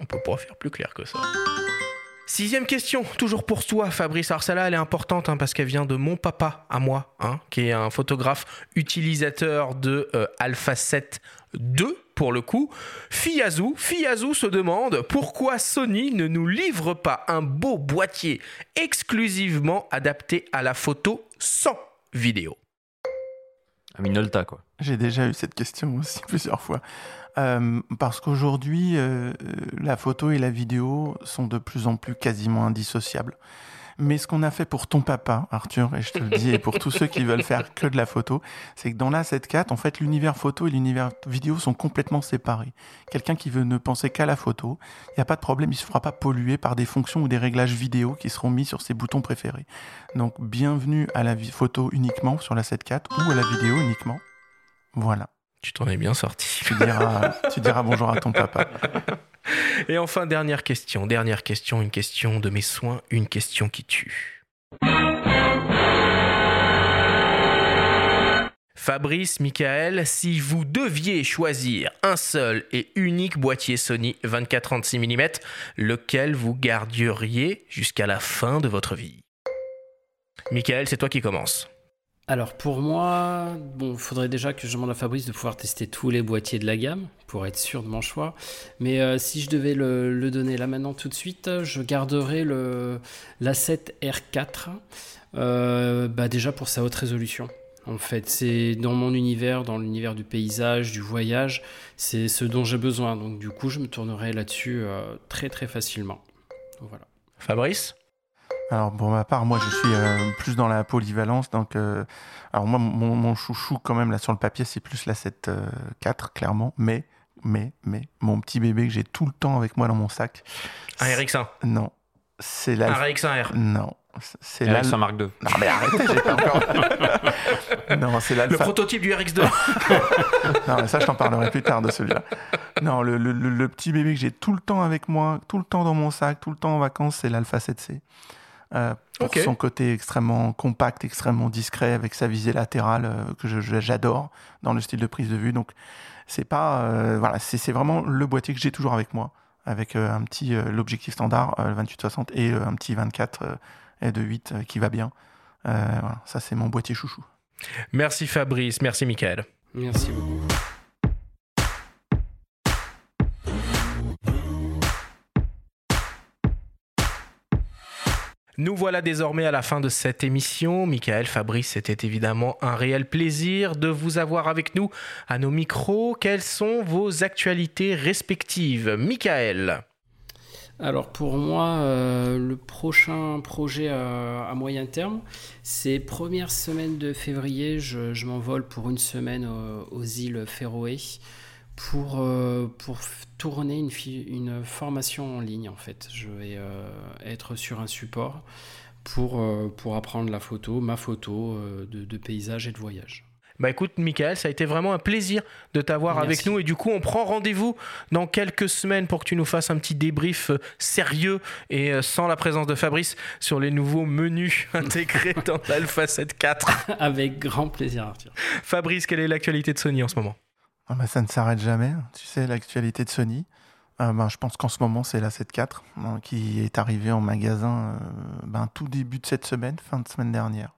On peut pas faire plus clair que ça. Sixième question, toujours pour toi, Fabrice. Alors celle-là, elle est importante hein, parce qu'elle vient de mon papa à moi, hein, qui est un photographe utilisateur de euh, Alpha 7 2 pour le coup. Fiyazu, Fiyazu se demande pourquoi Sony ne nous livre pas un beau boîtier exclusivement adapté à la photo sans vidéo.
Un Minolta, quoi.
J'ai déjà eu cette question aussi plusieurs fois. Euh, parce qu'aujourd'hui, euh, la photo et la vidéo sont de plus en plus quasiment indissociables. Mais ce qu'on a fait pour ton papa, Arthur, et je te le dis, et pour tous ceux qui veulent faire que de la photo, c'est que dans la 7.4, en fait, l'univers photo et l'univers vidéo sont complètement séparés. Quelqu'un qui veut ne penser qu'à la photo, il n'y a pas de problème, il ne se fera pas polluer par des fonctions ou des réglages vidéo qui seront mis sur ses boutons préférés. Donc, bienvenue à la photo uniquement sur la 7.4 ou à la vidéo uniquement. Voilà.
Tu t'en es bien sorti.
Tu diras, tu diras bonjour à ton papa.
Et enfin, dernière question, dernière question, une question de mes soins, une question qui tue. Fabrice, Michael, si vous deviez choisir un seul et unique boîtier Sony 24-36 mm, lequel vous garderiez jusqu'à la fin de votre vie? Michael, c'est toi qui commences.
Alors pour moi, bon, faudrait déjà que je demande à Fabrice de pouvoir tester tous les boîtiers de la gamme pour être sûr de mon choix. Mais euh, si je devais le, donner là maintenant tout de suite, je garderais le l'A7 R4. Euh, bah déjà pour sa haute résolution. En fait, c'est dans mon univers, dans l'univers du paysage, du voyage, c'est ce dont j'ai besoin. Donc du coup, je me tournerai là-dessus euh, très très facilement. Voilà.
Fabrice?
Alors pour ma part, moi je suis euh, plus dans la polyvalence. Donc, euh, alors moi mon, chouchou quand même là sur le papier c'est plus la 7 4 euh, clairement, mais mais mais mon petit bébé que j'ai tout le temps avec moi dans mon sac.
Un RX1.
Non, c'est la.
Un RX1R.
Non. C'est
la RX1 Mark II.
Non mais arrêtez, j'ai pas encore.
non, c'est Le prototype du RX2.
non mais ça je t'en parlerai plus tard de celui-là. Non, le, le, le petit bébé que j'ai tout le temps avec moi, tout le temps dans mon sac, tout le temps en vacances, c'est l'Alpha 7C. Euh, pour son côté extrêmement compact, extrêmement discret, avec sa visée latérale euh, que j'adore dans le style de prise de vue. Donc c'est pas euh, voilà, c'est vraiment le boîtier que j'ai toujours avec moi, avec un petit l'objectif standard 28-60 et un petit 24 et de 8 qui va bien. voilà, ça c'est mon boîtier chouchou.
Merci Fabrice, merci Michael.
Merci beaucoup.
Nous voilà désormais à la fin de cette émission. Michael, Fabrice, c'était évidemment un réel plaisir de vous avoir avec nous à nos micros. Quelles sont vos actualités respectives? Michael
alors pour moi, euh, le prochain projet à, moyen terme, c'est première semaine de février, je, m'envole pour une semaine aux îles Féroé pour, euh, pour tourner une, une, formation en ligne en fait. Je vais euh, être sur un support pour, euh, pour apprendre la photo, ma photo de, de, paysage et de voyage.
Bah écoute, Michael, ça a été vraiment un plaisir de t'avoir avec nous. Et du coup, on prend rendez-vous dans quelques semaines pour que tu nous fasses un petit débrief sérieux et sans la présence de Fabrice sur les nouveaux menus intégrés dans l'Alpha 7.4.
Avec grand plaisir, Arthur.
Fabrice, quelle est l'actualité de Sony en ce moment?
Ah bah, ça ne s'arrête jamais. Tu sais, l'actualité de Sony, euh, ben, je pense qu'en ce moment, c'est la 7.4 hein, qui est arrivée en magasin euh, ben, tout début de cette semaine, fin de semaine dernière.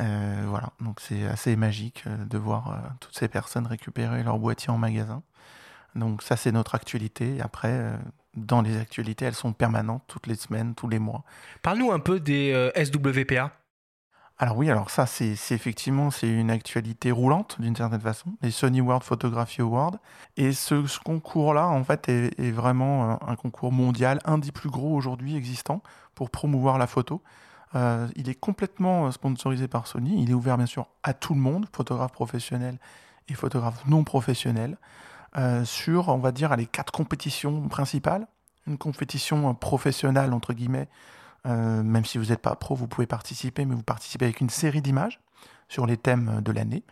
Euh, voilà, donc c'est assez magique de voir toutes ces personnes récupérer leur boîtier en magasin. Donc ça, c'est notre actualité. Après, dans les actualités, elles sont permanentes toutes les semaines, tous les mois.
Parle-nous un peu des SWPA.
Alors oui, alors ça, c'est effectivement c'est une actualité roulante d'une certaine façon, les Sony World Photography Awards. Et ce, concours-là, en fait, est, vraiment euh, un, concours mondial, un des plus gros aujourd'hui existants pour promouvoir la photo. Euh, il est complètement euh, sponsorisé par Sony. Il est ouvert bien sûr à tout le monde, photographes professionnels et photographes non professionnels, sur, on va dire, les quatre compétitions principales. Une compétition professionnelle, entre guillemets, euh, même si vous n'êtes pas pro, vous pouvez participer, mais vous participez avec une série d'images sur les thèmes de l'année.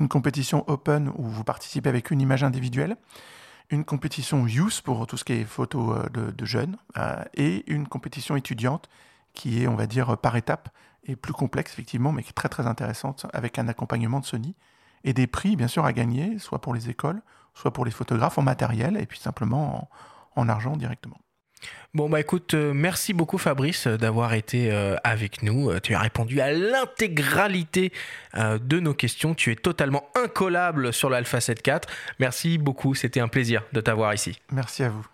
Une compétition open où vous participez avec une image individuelle. Une compétition youth pour tout ce qui est photo euh, de, jeunes. Euh, et une compétition étudiante qui est, on va dire, par étape et plus complexe, effectivement, mais qui est très très intéressante avec un accompagnement de Sony. Et des prix, bien sûr, à gagner, soit pour les écoles, soit pour les photographes en matériel et puis simplement en argent directement.
Bon bah écoute, euh, merci beaucoup Fabrice euh, d'avoir été euh, avec nous. tu as répondu à l'intégralité de nos questions. Tu es totalement incollable sur l'Alpha 7.4. Merci beaucoup, c'était un plaisir de t'avoir ici.
Merci à vous.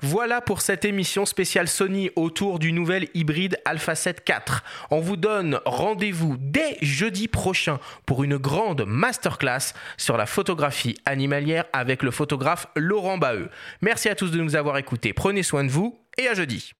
Voilà pour cette émission spéciale Sony autour du nouvel hybride Alpha 7 IV. On vous donne rendez-vous dès jeudi prochain pour une grande masterclass sur la photographie animalière avec le photographe Laurent Baheux. Merci à tous de nous avoir écoutés. Prenez soin de vous et à jeudi.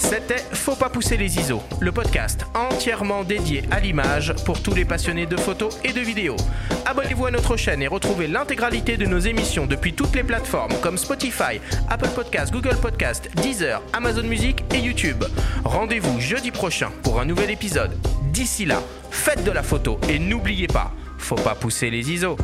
C'était Faut pas pousser les ISO, le podcast entièrement dédié à l'image pour tous les passionnés de photos et de vidéos. Abonnez-vous à notre chaîne et retrouvez l'intégralité de nos émissions depuis toutes les plateformes comme Spotify, Apple Podcasts, Google Podcasts, Deezer, Amazon Music et YouTube. Rendez-vous jeudi prochain pour un nouvel épisode. D'ici là, faites de la photo et n'oubliez pas, faut pas pousser les ISO.